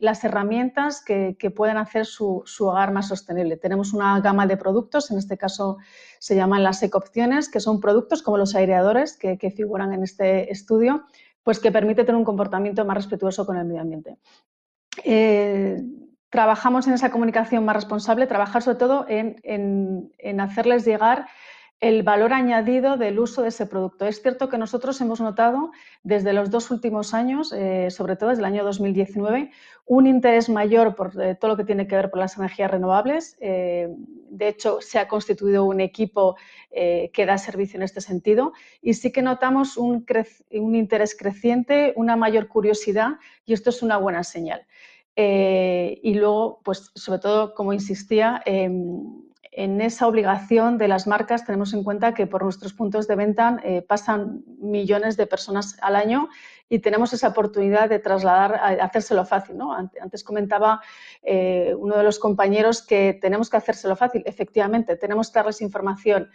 las herramientas que, pueden hacer su, hogar más sostenible. Tenemos una gama de productos, en este caso se llaman las ecopciones, que son productos como los aireadores que, figuran en este estudio, pues que permite tener un comportamiento más respetuoso con el medio ambiente. Eh, trabajamos en esa comunicación más responsable, trabajar sobre todo en hacerles llegar el valor añadido del uso de ese producto. Es cierto que nosotros hemos notado desde los dos últimos años, eh, sobre todo desde el año 2019, un interés mayor por eh, todo lo que tiene que ver con las energías renovables. Eh, de hecho, se ha constituido un equipo que da servicio en este sentido y sí que notamos un, un, interés creciente, una mayor curiosidad y esto es una buena señal. Y luego, pues sobre todo, como insistía, em, en esa obligación de las marcas tenemos en cuenta que por nuestros puntos de venta eh, pasan millones de personas al año y tenemos esa oportunidad de trasladar, hacérselo fácil. Antes comentaba eh, uno de los compañeros que tenemos que hacérselo fácil. Efectivamente, tenemos que darles información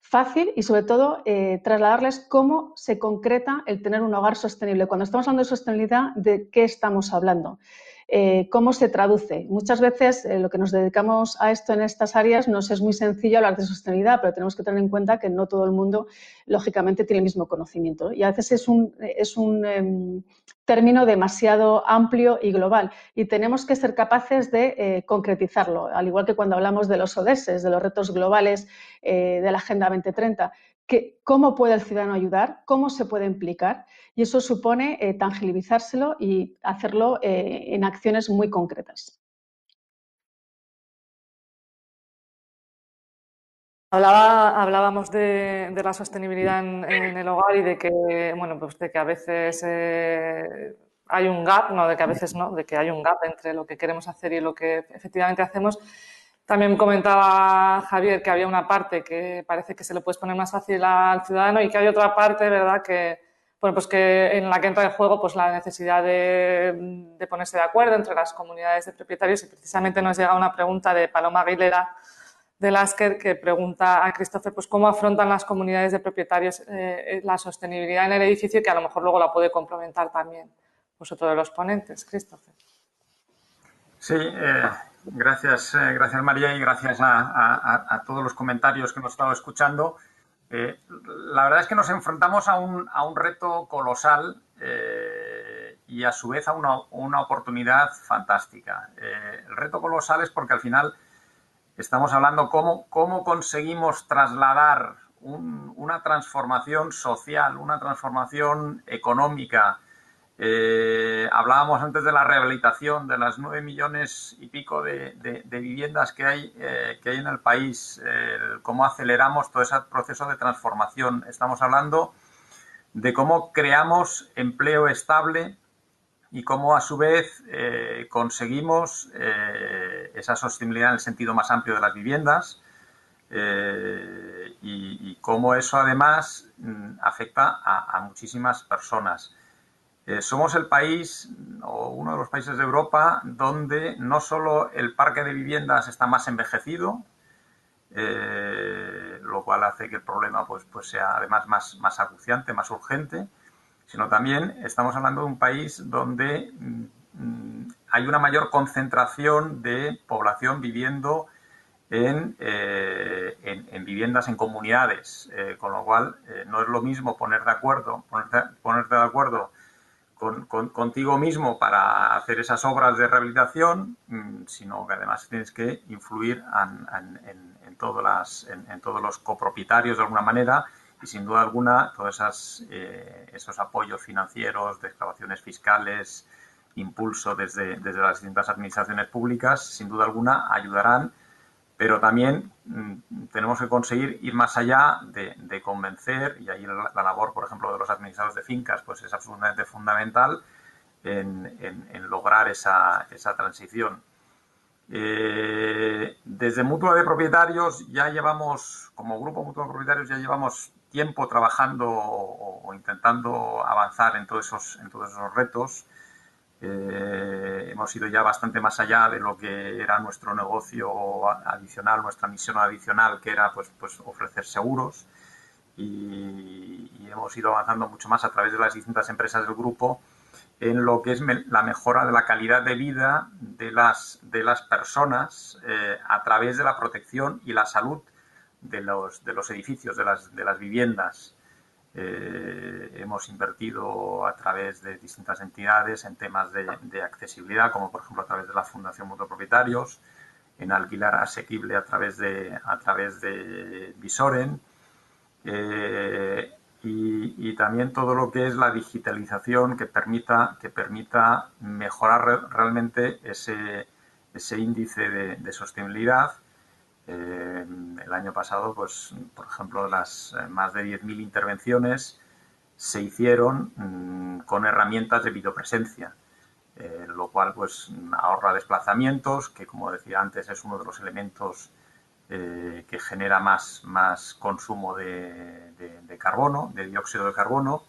fácil y sobre todo eh, trasladarles cómo se concreta el tener un hogar sostenible. Cuando estamos hablando de sostenibilidad, ¿de qué estamos hablando? Eh, cómo se traduce. Muchas veces eh, lo que nos dedicamos a esto en estas áreas nos es muy sencillo hablar de sostenibilidad, pero tenemos que tener en cuenta que no todo el mundo, lógicamente, tiene el mismo conocimiento. Y a veces es un, es un em, término demasiado amplio y global y tenemos que ser capaces de eh, concretizarlo, al igual que cuando hablamos de los ODS, de los retos globales de la Agenda 2030 cómo puede el ciudadano ayudar, cómo se puede implicar y eso supone eh, tangibilizárselo y hacerlo eh, en acciones muy concretas. hablábamos de, la sostenibilidad en, el hogar y de que, bueno, pues de que a veces eh, hay un gap, no, de que a veces no, de que hay un gap entre lo que queremos hacer y lo que efectivamente hacemos. También comentaba Javier que había una parte que parece que se le puede poner más fácil al ciudadano y que hay otra parte, ¿verdad?, que, bueno, pues que en la que entra en juego pues la necesidad de, ponerse de acuerdo entre las comunidades de propietarios y precisamente nos llega una pregunta de Paloma Aguilera de Lasker que pregunta a Christopher pues cómo afrontan las comunidades de propietarios eh, la sostenibilidad en el edificio que a lo mejor luego la puede complementar también vosotros de los ponentes, Christopher. Sí, eh, Gracias, eh, gracias María y gracias a, todos los comentarios que hemos estado escuchando. Eh, la verdad es que nos enfrentamos a un, reto colosal eh, y a su vez a una, oportunidad fantástica. el reto colosal es porque al final estamos hablando cómo, cómo conseguimos trasladar una transformación social, una transformación económica, eh, hablábamos antes de la rehabilitación de las nueve millones y pico de, viviendas que hay, eh, que hay en el país, cómo aceleramos todo ese proceso de transformación. Estamos hablando de cómo creamos empleo estable y cómo a su vez eh, conseguimos esa sostenibilidad en el sentido más amplio de las viviendas y, cómo eso además mm, afecta a muchísimas personas. Eh, somos el país o uno de los países de Europa donde no solo el parque de viviendas está más envejecido, eh, lo cual hace que el problema pues, pues sea además más, más acuciante, más urgente, sino también estamos hablando de un país donde mm, hay una mayor concentración de población viviendo en, eh, en, viviendas en comunidades, con lo cual no es lo mismo poner de acuerdo, ponerte de acuerdo contigo mismo para hacer esas obras de rehabilitación, mm, sino que además tienes que influir en, todos los copropietarios de alguna manera y sin duda alguna todos eh, esos apoyos financieros, de excavaciones fiscales, impulso desde las distintas administraciones públicas, sin duda alguna ayudarán pero también mm, tenemos que conseguir ir más allá de, convencer, y ahí la, labor, por ejemplo, de los administradores de fincas, pues es absolutamente fundamental en, lograr esa, transición. Eh, desde Mutua de Propietarios ya llevamos, como grupo Mutua de Propietarios, ya llevamos tiempo trabajando o, intentando avanzar en todos esos, en todos esos retos. Hemos ido ya bastante más allá de lo que era nuestro negocio adicional, nuestra misión adicional, que era pues, pues ofrecer seguros. Y, y, hemos ido avanzando mucho más a través de las distintas empresas del grupo en lo que es la mejora de la calidad de vida de las, de las personas eh, a través de la protección y la salud de los, de los edificios, de las, de las viviendas. Eh, hemos invertido a través de distintas entidades en temas de, accesibilidad, como por ejemplo a través de la Fundación Mutuo Propietarios, en alquilar asequible a través de, a través de Visoren. Eh, y, también todo lo que es la digitalización que permita, que permita mejorar realmente ese, ese índice de, sostenibilidad. Eh, el año pasado, pues, por ejemplo, las eh, más de 10.000 intervenciones se hicieron mm, con herramientas de videopresencia, eh, lo cual pues ahorra desplazamientos, que como decía antes es uno de los elementos eh, que genera más, más consumo de, carbono, de dióxido de carbono.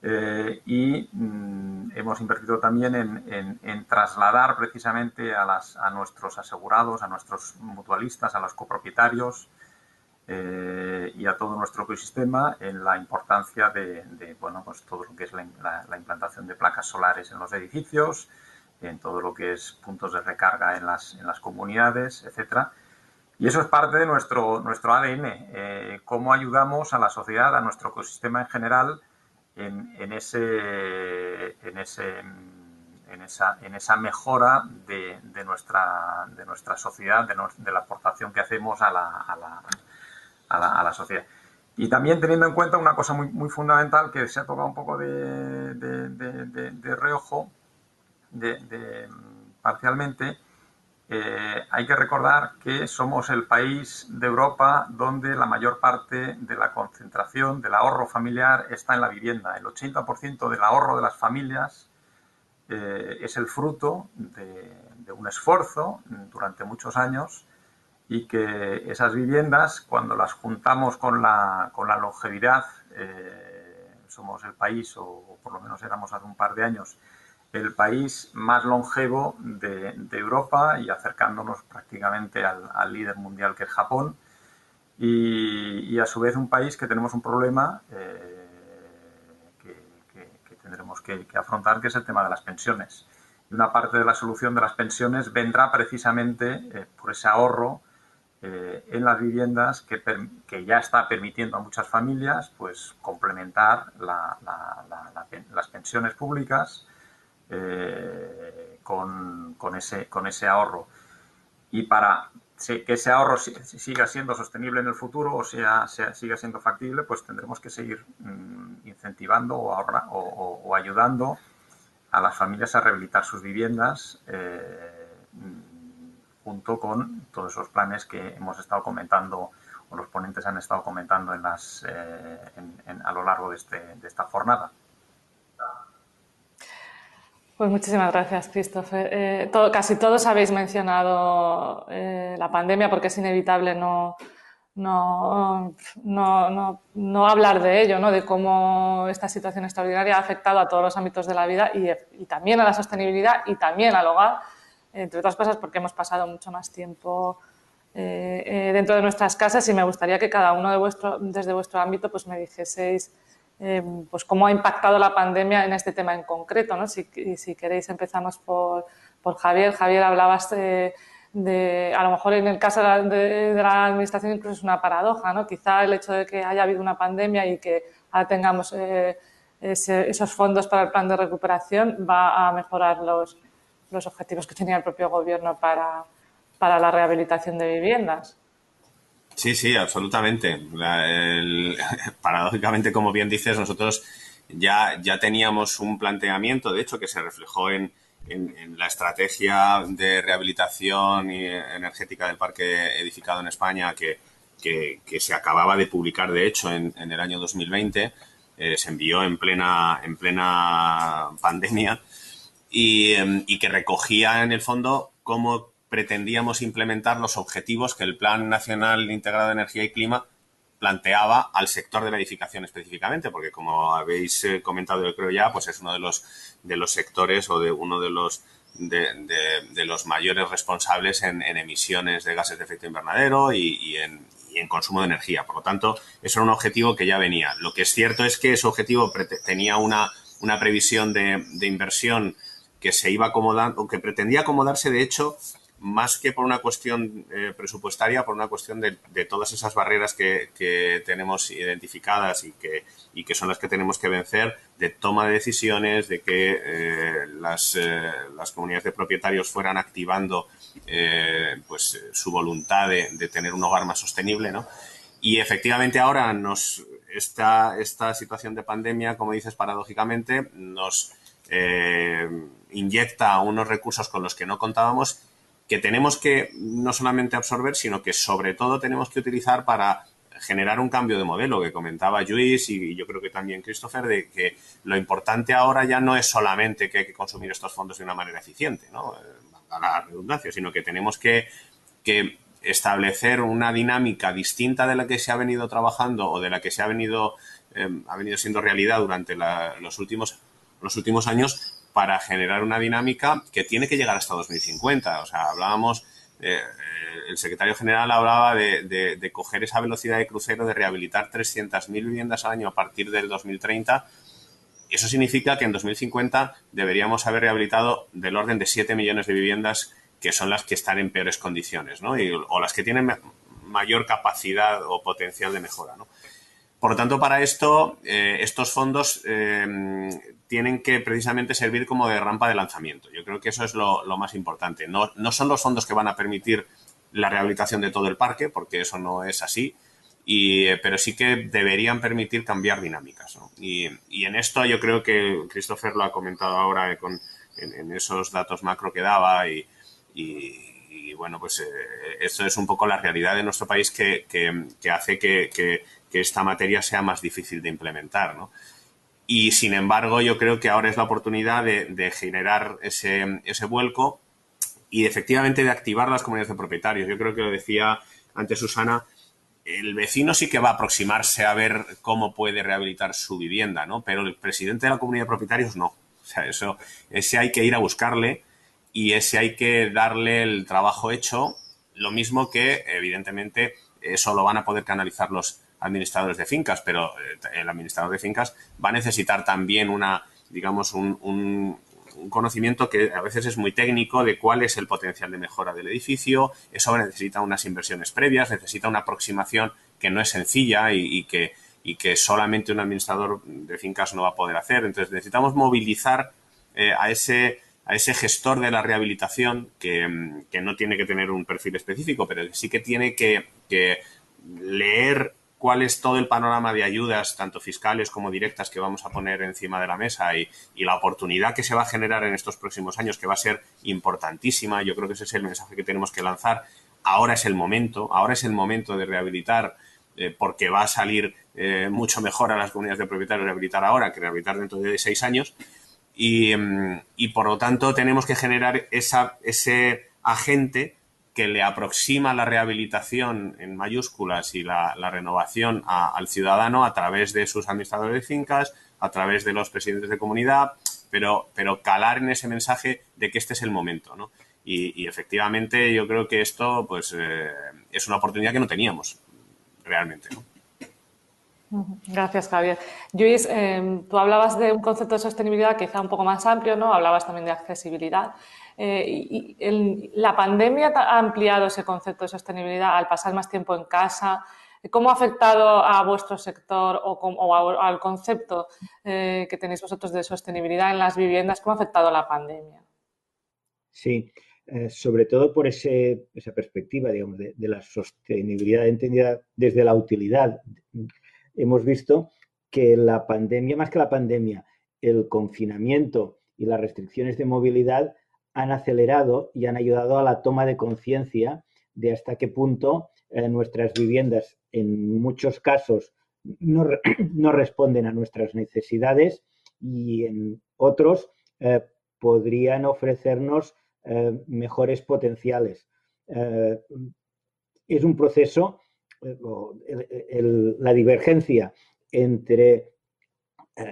Eh, y mm, hemos invertido también en, trasladar precisamente a, nuestros asegurados, a nuestros mutualistas, a los copropietarios eh, y a todo nuestro ecosistema en la importancia de, bueno, pues todo lo que es la, la, la, implantación de placas solares en los edificios, en todo lo que es puntos de recarga en las, en las comunidades, etcétera. Y eso es parte de nuestro, nuestro ADN, eh, cómo ayudamos a la sociedad, a nuestro ecosistema en general, en, en ese, en, ese, en, esa, en esa mejora de, de, nuestra, de nuestra sociedad, de, de, la aportación que hacemos a la, a la, a la, a la sociedad. Y también teniendo en cuenta una cosa muy, muy fundamental que se ha tocado un poco de, de, de, de reojo, parcialmente, eh, hay que recordar que somos el país de Europa donde la mayor parte de la concentración del ahorro familiar está en la vivienda. El 80% del ahorro de las familias eh, es el fruto de, un esfuerzo durante muchos años y que esas viviendas, cuando las juntamos con la, con la longevidad, eh, somos el país, o, por lo menos éramos hace un par de años, el país más longevo de, de Europa y acercándonos prácticamente al, al, líder mundial que es Japón. Y, y, a su vez un país que tenemos un problema eh, que, que, que, tendremos que, afrontar, que es el tema de las pensiones. Y una parte de la solución de las pensiones vendrá precisamente eh, por ese ahorro eh, en las viviendas que, que, ya está permitiendo a muchas familias pues complementar la, la, la, las pensiones públicas eh, con, con, ese, con ese ahorro. Y para que ese ahorro siga siendo sostenible en el futuro o sea, sea siga siendo factible, pues tendremos que seguir mmm, incentivando o, ahorra, o, o, o, ayudando a las familias a rehabilitar sus viviendas eh, junto con todos esos planes que hemos estado comentando o los ponentes han estado comentando en las, eh, en, a lo largo de, este, de esta jornada. Pues muchísimas gracias, Christopher. Eh, casi todos habéis mencionado eh, la pandemia porque es inevitable no, no, no, no, no hablar de ello, ¿no? de cómo esta situación extraordinaria ha afectado a todos los ámbitos de la vida y también a la sostenibilidad y también al hogar, entre otras cosas porque hemos pasado mucho más tiempo eh, eh dentro de nuestras casas y me gustaría que cada uno de vuestro, desde vuestro ámbito pues me dijeseis eh, pues cómo ha impactado la pandemia en este tema en concreto. ¿no? Si, si queréis empezamos por, por, Javier. Javier, hablabas de, a lo mejor en el caso de la, administración incluso es una paradoja, ¿no? Quizá el hecho de que haya habido una pandemia y que ahora tengamos esos fondos para el plan de recuperación va a mejorar los, los objetivos que tenía el propio gobierno para, para la rehabilitación de viviendas. Sí, sí, absolutamente. La, paradójicamente, como bien dices, nosotros ya, ya teníamos un planteamiento, de hecho, que se reflejó en, en, la estrategia de rehabilitación energética del parque edificado en España, que, que, que se acababa de publicar, de hecho, en, en el año 2020. Eh, se envió en plena, en plena pandemia y, y que recogía, en el fondo, cómo pretendíamos implementar los objetivos que el Plan Nacional Integrado de Energía y Clima planteaba al sector de la edificación específicamente, porque como habéis eh, comentado, yo creo ya, pues es uno de los, de los sectores o de uno de los de, los mayores responsables en, emisiones de gases de efecto invernadero y, en, consumo de energía. Por lo tanto, eso era un objetivo que ya venía. Lo que es cierto es que ese objetivo tenía una, una previsión de, inversión que se iba acomodando, o que pretendía acomodarse, de hecho, más que por una cuestión eh, presupuestaria, por una cuestión de, todas esas barreras que, tenemos identificadas y que, y que son las que tenemos que vencer, de toma de decisiones, de que eh, las, eh, las, comunidades de propietarios fueran activando pues, su voluntad de, tener un hogar más sostenible. ¿no? Y efectivamente ahora nos, esta, esta situación de pandemia, como dices, paradójicamente, nos inyecta unos recursos con los que no contábamos que tenemos que no solamente absorber, sino que sobre todo tenemos que utilizar para generar un cambio de modelo que comentaba Luis y yo creo que también Christopher, de que lo importante ahora ya no es solamente que hay que consumir estos fondos de una manera eficiente, ¿no? la redundancia, sino que tenemos que, establecer una dinámica distinta de la que se ha venido trabajando o de la que se ha venido, eh, ha venido siendo realidad durante los, últimos, los últimos años para generar una dinámica que tiene que llegar hasta 2050. O sea, hablábamos, eh, el secretario general hablaba de, coger esa velocidad de crucero, de rehabilitar 300.000 viviendas al año a partir del 2030. Eso significa que en 2050 deberíamos haber rehabilitado del orden de 7 millones de viviendas que son las que están en peores condiciones, ¿no? o las que tienen mayor capacidad o potencial de mejora, ¿no? Por lo tanto, para esto, eh, estos fondos eh, tienen que precisamente servir como de rampa de lanzamiento. Yo creo que eso es lo, más importante. No, son los fondos que van a permitir la rehabilitación de todo el parque, porque eso no es así, eh, pero sí que deberían permitir cambiar dinámicas. Y, en esto yo creo que Christopher lo ha comentado ahora con, en, esos datos macro que daba y, bueno, pues esto es un poco la realidad de nuestro país que, hace que esta materia sea más difícil de implementar, ¿no? Y sin embargo, yo creo que ahora es la oportunidad de, generar ese, ese, vuelco y efectivamente de activar las comunidades de propietarios. Yo creo que lo decía antes Susana, el vecino sí que va a aproximarse a ver cómo puede rehabilitar su vivienda, ¿no? Pero el presidente de la comunidad de propietarios no. O sea, eso, ese hay que ir a buscarle y ese hay que darle el trabajo hecho, lo mismo que, evidentemente, eso lo van a poder canalizar los, administradores de fincas, pero eh, el administrador de fincas va a necesitar también una, digamos, un, conocimiento que a veces es muy técnico de cuál es el potencial de mejora del edificio. Eso necesita unas inversiones previas, necesita una aproximación que no es sencilla y, que, y que solamente un administrador de fincas no va a poder hacer. Entonces necesitamos movilizar eh, a ese a ese gestor de la rehabilitación que, no tiene que tener un perfil específico, pero sí que tiene que, que leer cuál es todo el panorama de ayudas, tanto fiscales como directas, que vamos a poner encima de la mesa y, la oportunidad que se va a generar en estos próximos años, que va a ser importantísima. Yo creo que ese es el mensaje que tenemos que lanzar. Ahora es el momento, ahora es el momento de rehabilitar, eh, porque va a salir eh, mucho mejor a las comunidades de propietarios rehabilitar ahora que rehabilitar dentro de seis años. Y, mm, por lo tanto tenemos que generar ese agente que le aproxima la rehabilitación en mayúsculas y la, renovación al ciudadano a través de sus administradores de fincas, a través de los presidentes de comunidad, pero, pero calar en ese mensaje de que este es el momento, ¿no? Y, efectivamente yo creo que esto pues eh, es una oportunidad que no teníamos realmente, Gracias, Javier. Luis, eh, tú hablabas de un concepto de sostenibilidad quizá un poco más amplio, ¿no? Hablabas también de accesibilidad. Eh, y la pandemia ha ampliado ese concepto de sostenibilidad al pasar más tiempo en casa. ¿Cómo ha afectado a vuestro sector o, al concepto eh, que tenéis vosotros de sostenibilidad en las viviendas? ¿Cómo ha afectado la pandemia? Sí, eh, sobre todo por ese, esa perspectiva, digamos, de, la sostenibilidad entendida desde la utilidad. Hemos visto que la pandemia, más que la pandemia, el confinamiento y las restricciones de movilidad han acelerado y han ayudado a la toma de conciencia de hasta qué punto eh, nuestras viviendas en muchos casos no, responden a nuestras necesidades y en otros eh, podrían ofrecernos eh, mejores potenciales. es un proceso la divergencia entre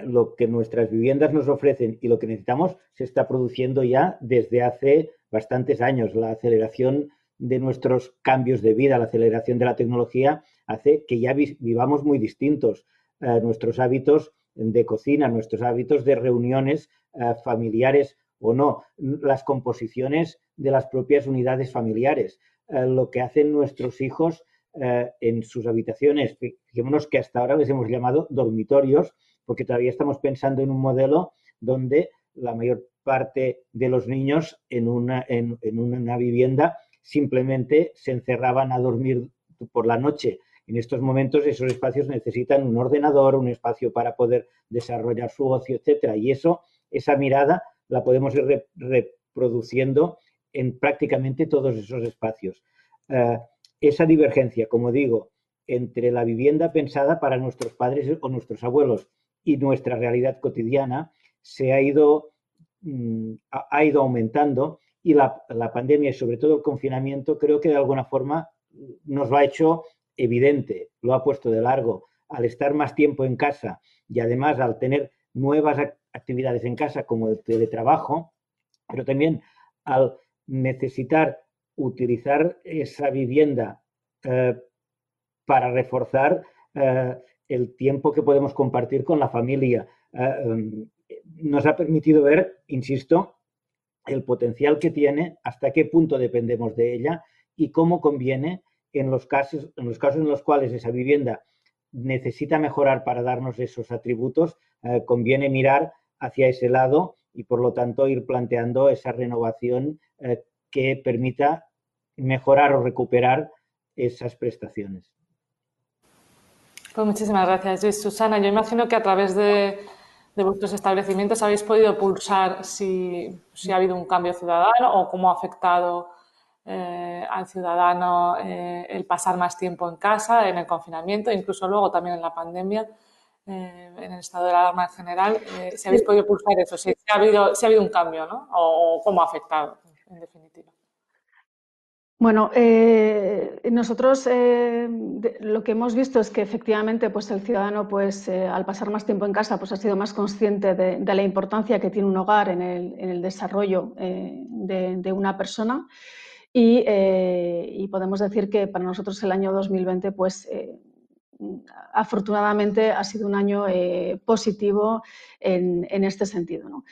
lo que nuestras viviendas nos ofrecen y lo que necesitamos se está produciendo ya desde hace bastantes años. La aceleración de nuestros cambios de vida, la aceleración de la tecnología hace que ya vivamos muy distintos. Eh, nuestros hábitos de cocina, nuestros hábitos de reuniones eh, familiares o no, las composiciones de las propias unidades familiares, lo que hacen nuestros hijos en sus habitaciones, fijémonos que hasta ahora les hemos llamado dormitorios, porque todavía estamos pensando en un modelo donde la mayor parte de los niños en una, en, una vivienda simplemente se encerraban a dormir por la noche. En estos momentos esos espacios necesitan un ordenador, un espacio para poder desarrollar su ocio, etcétera. Y eso, esa mirada, la podemos ir reproduciendo en prácticamente todos esos espacios. Eh, esa divergencia, como digo, entre la vivienda pensada para nuestros padres o nuestros abuelos y nuestra realidad cotidiana se ha ido, mm, ha ido aumentando y la, pandemia y sobre todo el confinamiento creo que de alguna forma nos lo ha hecho evidente, lo ha puesto de largo. Al estar más tiempo en casa y además al tener nuevas actividades en casa como el teletrabajo, pero también al necesitar utilizar esa vivienda eh, para reforzar eh, el tiempo que podemos compartir con la familia. Eh, em, nos ha permitido ver, insisto, el potencial que tiene, hasta qué punto dependemos de ella y cómo conviene en los casos en los, casos en los cuales esa vivienda necesita mejorar para darnos esos atributos, eh, conviene mirar hacia ese lado y por lo tanto ir planteando esa renovación eh, que permita mejorar o recuperar esas prestaciones. Pues muchísimas gracias, Susana. Yo imagino que a través de, vuestros establecimientos habéis podido pulsar si, ha habido un cambio ciudadano o cómo ha afectado eh, al ciudadano eh, el pasar más tiempo en casa, en el confinamiento, incluso luego también en la pandemia, eh, en el estado de alarma en general. si habéis podido pulsar eso, si, ha, habido, si ha habido un cambio, ¿no? O, o cómo ha afectado, en definitiva. Bueno, eh, nosotros eh, lo que hemos visto es que efectivamente pues el ciudadano pues eh, al pasar más tiempo en casa pues ha sido más consciente de, la importancia que tiene un hogar en el, desarrollo de, una persona y, podemos decir que para nosotros el año 2020 pues afortunadamente ha sido un año positivo en, en este sentido. ¿no?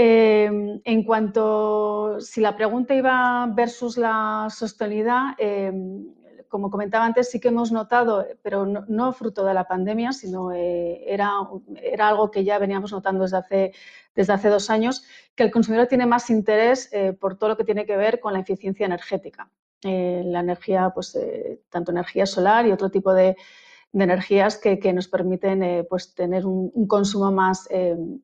Em, en cuanto, si la pregunta iba versus la sostenibilidad, em, como comentaba antes, sí que hemos notado, pero no, fruto de la pandemia, sino eh, era, era, algo que ya veníamos notando desde hace, desde hace dos años, que el consumidor tiene más interés eh, por todo lo que tiene que ver con la eficiencia energética. Eh, la energía, pues, tanto energía solar y otro tipo de, energías que, nos permiten pues, tener un, consumo más em,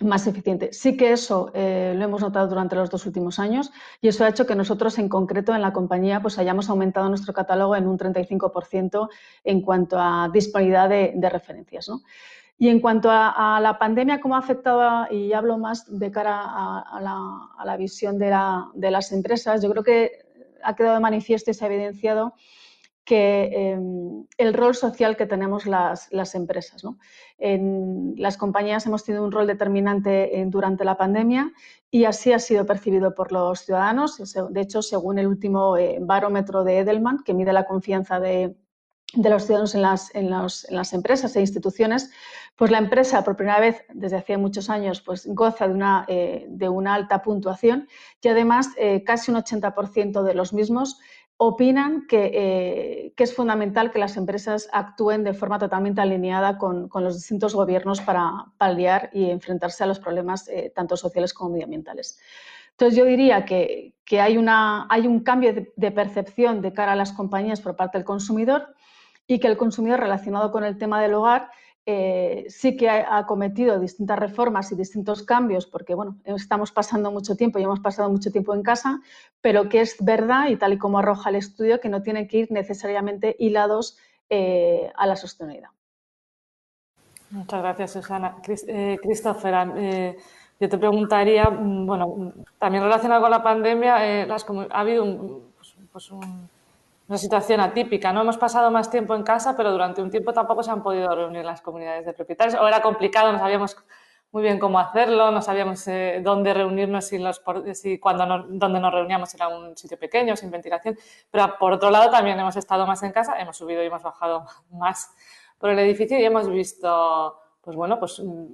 más eficiente. Sí que eso eh, lo hemos notado durante los dos últimos años y eso ha hecho que nosotros en concreto en la compañía pues hayamos aumentado nuestro catálogo en un 35% en cuanto a disponibilidad de, referencias. Y en cuanto a, la pandemia, cómo ha afectado, y hablo más de cara a, la, visión de, las empresas, yo creo que ha quedado manifiesto y se ha evidenciado que em, el rol social que tenemos las, empresas. En las compañías hemos tenido un rol determinante durante la pandemia y así ha sido percibido por los ciudadanos. De hecho, según el último eh, barómetro de Edelman, que mide la confianza de, los ciudadanos en las, empresas e instituciones, pues la empresa por primera vez desde hace muchos años pues goza de una, eh, de una alta puntuación y además eh, casi un 80% de los mismos opinan eh, que, es fundamental que las empresas actúen de forma totalmente alineada con, los distintos gobiernos para paliar y enfrentarse a los problemas eh, tanto sociales como medioambientales. Entonces, yo diría que, hay, una, hay, un cambio de, percepción de cara a las compañías por parte del consumidor y que el consumidor relacionado con el tema del hogar eh, sí que ha, cometido distintas reformas y distintos cambios, porque bueno, estamos pasando mucho tiempo y hemos pasado mucho tiempo en casa, pero que es verdad, y tal y como arroja el estudio, que no tienen que ir necesariamente hilados eh, a la sostenibilidad. Muchas gracias, Susana. Eh, Christopher, yo te preguntaría, mm, bueno, también relacionado con la pandemia, ha habido un, pues, pues una situación atípica. No hemos pasado más tiempo en casa, pero durante un tiempo tampoco se han podido reunir las comunidades de propietarios. O era complicado, no sabíamos muy bien cómo hacerlo, no sabíamos eh, dónde reunirnos, si, los, si cuando nos, nos reuníamos era un sitio pequeño, sin ventilación. Pero por otro lado también hemos estado más en casa, hemos subido y hemos bajado más por el edificio y hemos visto, pues bueno, pues mm,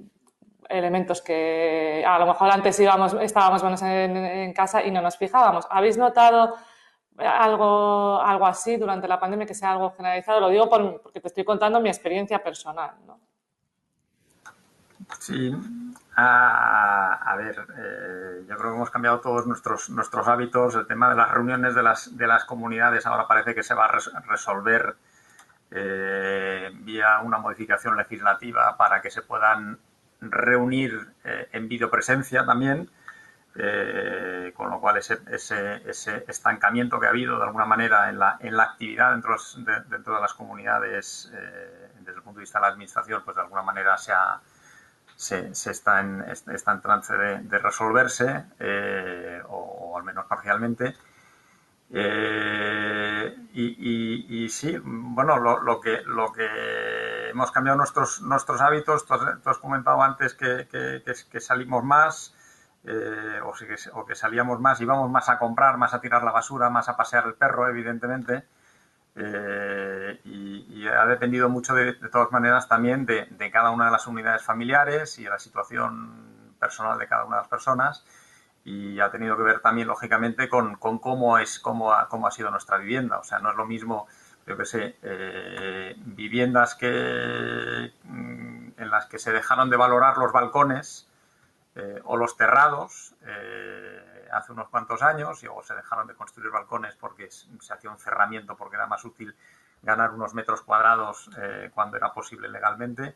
elementos que a lo mejor antes íbamos, estábamos buenos en, en casa y no nos fijábamos. ¿Habéis notado algo, algo así durante la pandemia que sea algo generalizado. Lo digo porque te estoy contando mi experiencia personal. ¿no? Sí, a, ver, eh, yo creo que hemos cambiado todos nuestros, nuestros hábitos. El tema de las reuniones de las, de las comunidades ahora parece que se va a resolver eh, vía una modificación legislativa para que se puedan reunir eh, en videopresencia también. Eh, con lo cual ese, ese, estancamiento que ha habido de alguna manera en la, en la actividad dentro de, dentro de las comunidades, eh, desde el punto de vista de la administración, pues de alguna manera se, ha, se, está, en, está en trance de, de resolverse, eh, o, al menos parcialmente. Y, sí, bueno, lo, lo, que, lo que hemos cambiado nuestros, nuestros hábitos, tú has, comentado antes que, que salimos más, eh, o, que, salíamos más, íbamos más a comprar, más a tirar la basura, más a pasear el perro, evidentemente. Eh, y, ha dependido mucho, de, todas maneras, también de, cada una de las unidades familiares y de la situación personal de cada una de las personas. Y ha tenido que ver también, lógicamente, con, cómo, es, cómo, ha, cómo ha sido nuestra vivienda. O sea, no es lo mismo, yo que sé, eh, viviendas que, mm, en las que se dejaron de valorar los balcones eh, o los terrados eh, hace unos cuantos años y luego se dejaron de construir balcones porque se hacía un cerramiento porque era más útil ganar unos metros cuadrados eh, cuando era posible legalmente.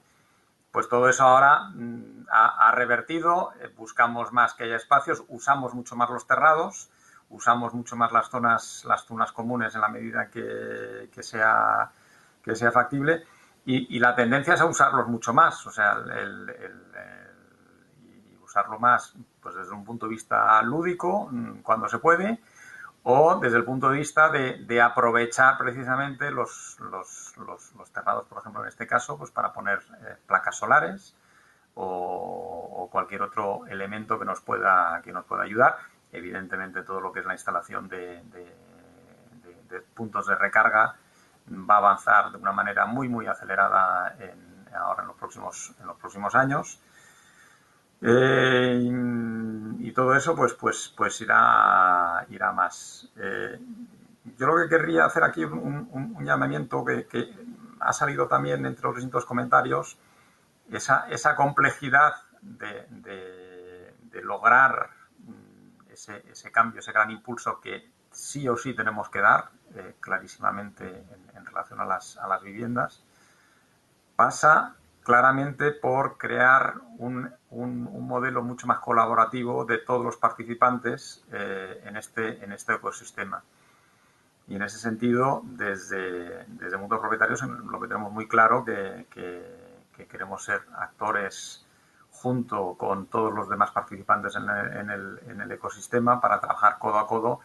Pues todo eso ahora mm, ha, revertido, buscamos más que haya espacios, usamos mucho más los terrados, usamos mucho más las zonas, las zonas comunes en la medida que, que, sea, que sea factible y, la tendencia es a usarlos mucho más. O sea, usarlo más pues desde un punto de vista lúdico, mm, cuando se puede, o desde el punto de vista de, aprovechar precisamente los, los, terrados, por ejemplo, en este caso, pues para poner eh, placas solares o, cualquier otro elemento que nos pueda, que nos pueda ayudar. Evidentemente, todo lo que es la instalación de, puntos de recarga va a avanzar de una manera muy, muy acelerada ahora en los próximos, en los próximos años. Eh, y, todo eso pues, pues, pues irá, irá más. Eh, yo lo que querría hacer aquí un, llamamiento que, ha salido también entre los distintos comentarios, esa, esa complejidad de, de, lograr ese, ese, cambio, ese gran impulso que sí o sí tenemos que dar, eh, clarísimamente en, en, relación a las, a las viviendas, pasa claramente por crear un, un, modelo mucho más colaborativo de todos los participantes eh, en, este, en este ecosistema. Y en ese sentido, desde, desde Mutuos Propietarios lo que tenemos muy claro que, que, queremos ser actores junto con todos los demás participantes en el, en, el, en el, ecosistema para trabajar codo a codo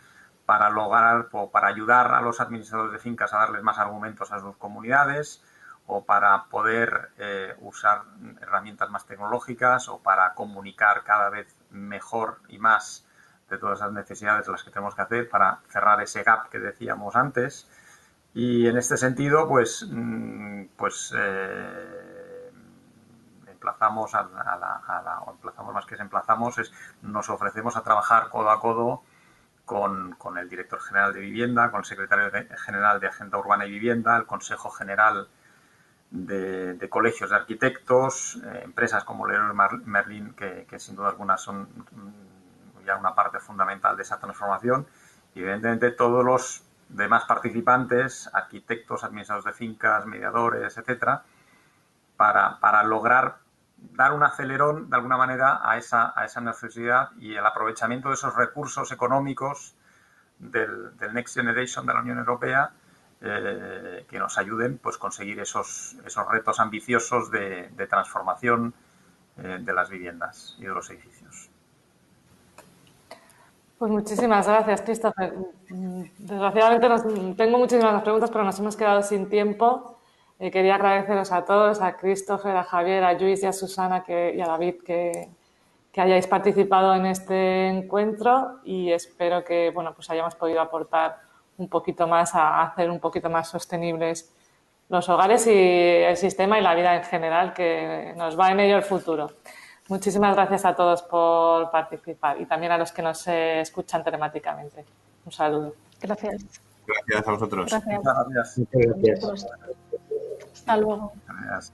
para lograr o para ayudar a los administradores de fincas a darles más argumentos a sus comunidades, o para poder eh, usar herramientas más tecnológicas o para comunicar cada vez mejor y más de todas esas necesidades las que tenemos que hacer para cerrar ese gap que decíamos antes. Y en este sentido, pues, mm, pues eh, emplazamos o emplazamos más que emplazamos, es nos ofrecemos a trabajar codo a codo con, con el director general de vivienda, con el secretario general de Agenda Urbana y Vivienda, el Consejo General de, colegios de arquitectos, eh, empresas como Leroy Merlin, que, que, sin duda alguna son mm, ya una parte fundamental de esa transformación, y evidentemente todos los demás participantes, arquitectos, administradores de fincas, mediadores, etcétera, para, para lograr dar un acelerón de alguna manera a esa, a esa necesidad y el aprovechamiento de esos recursos económicos del, del Next Generation de la Unión Europea eh, que nos ayuden pues conseguir esos, esos retos ambiciosos de, de transformación eh, de las viviendas y de los edificios. Pues muchísimas gracias, Christopher. Desgraciadamente tengo muchísimas preguntas, pero nos hemos quedado sin tiempo. Eh, quería agradeceros a todos, a Christopher, a Javier, a Luis y a Susana que, y a David que, que, hayáis participado en este encuentro y espero que bueno, pues hayamos podido aportar un poquito más a hacer un poquito más sostenibles los hogares y el sistema y la vida en general, que nos va en ello el futuro. Muchísimas gracias a todos por participar y también a los que nos escuchan telemáticamente. Un saludo. Gracias. Gracias a vosotros. Gracias. Gracias. Hasta luego. Gracias.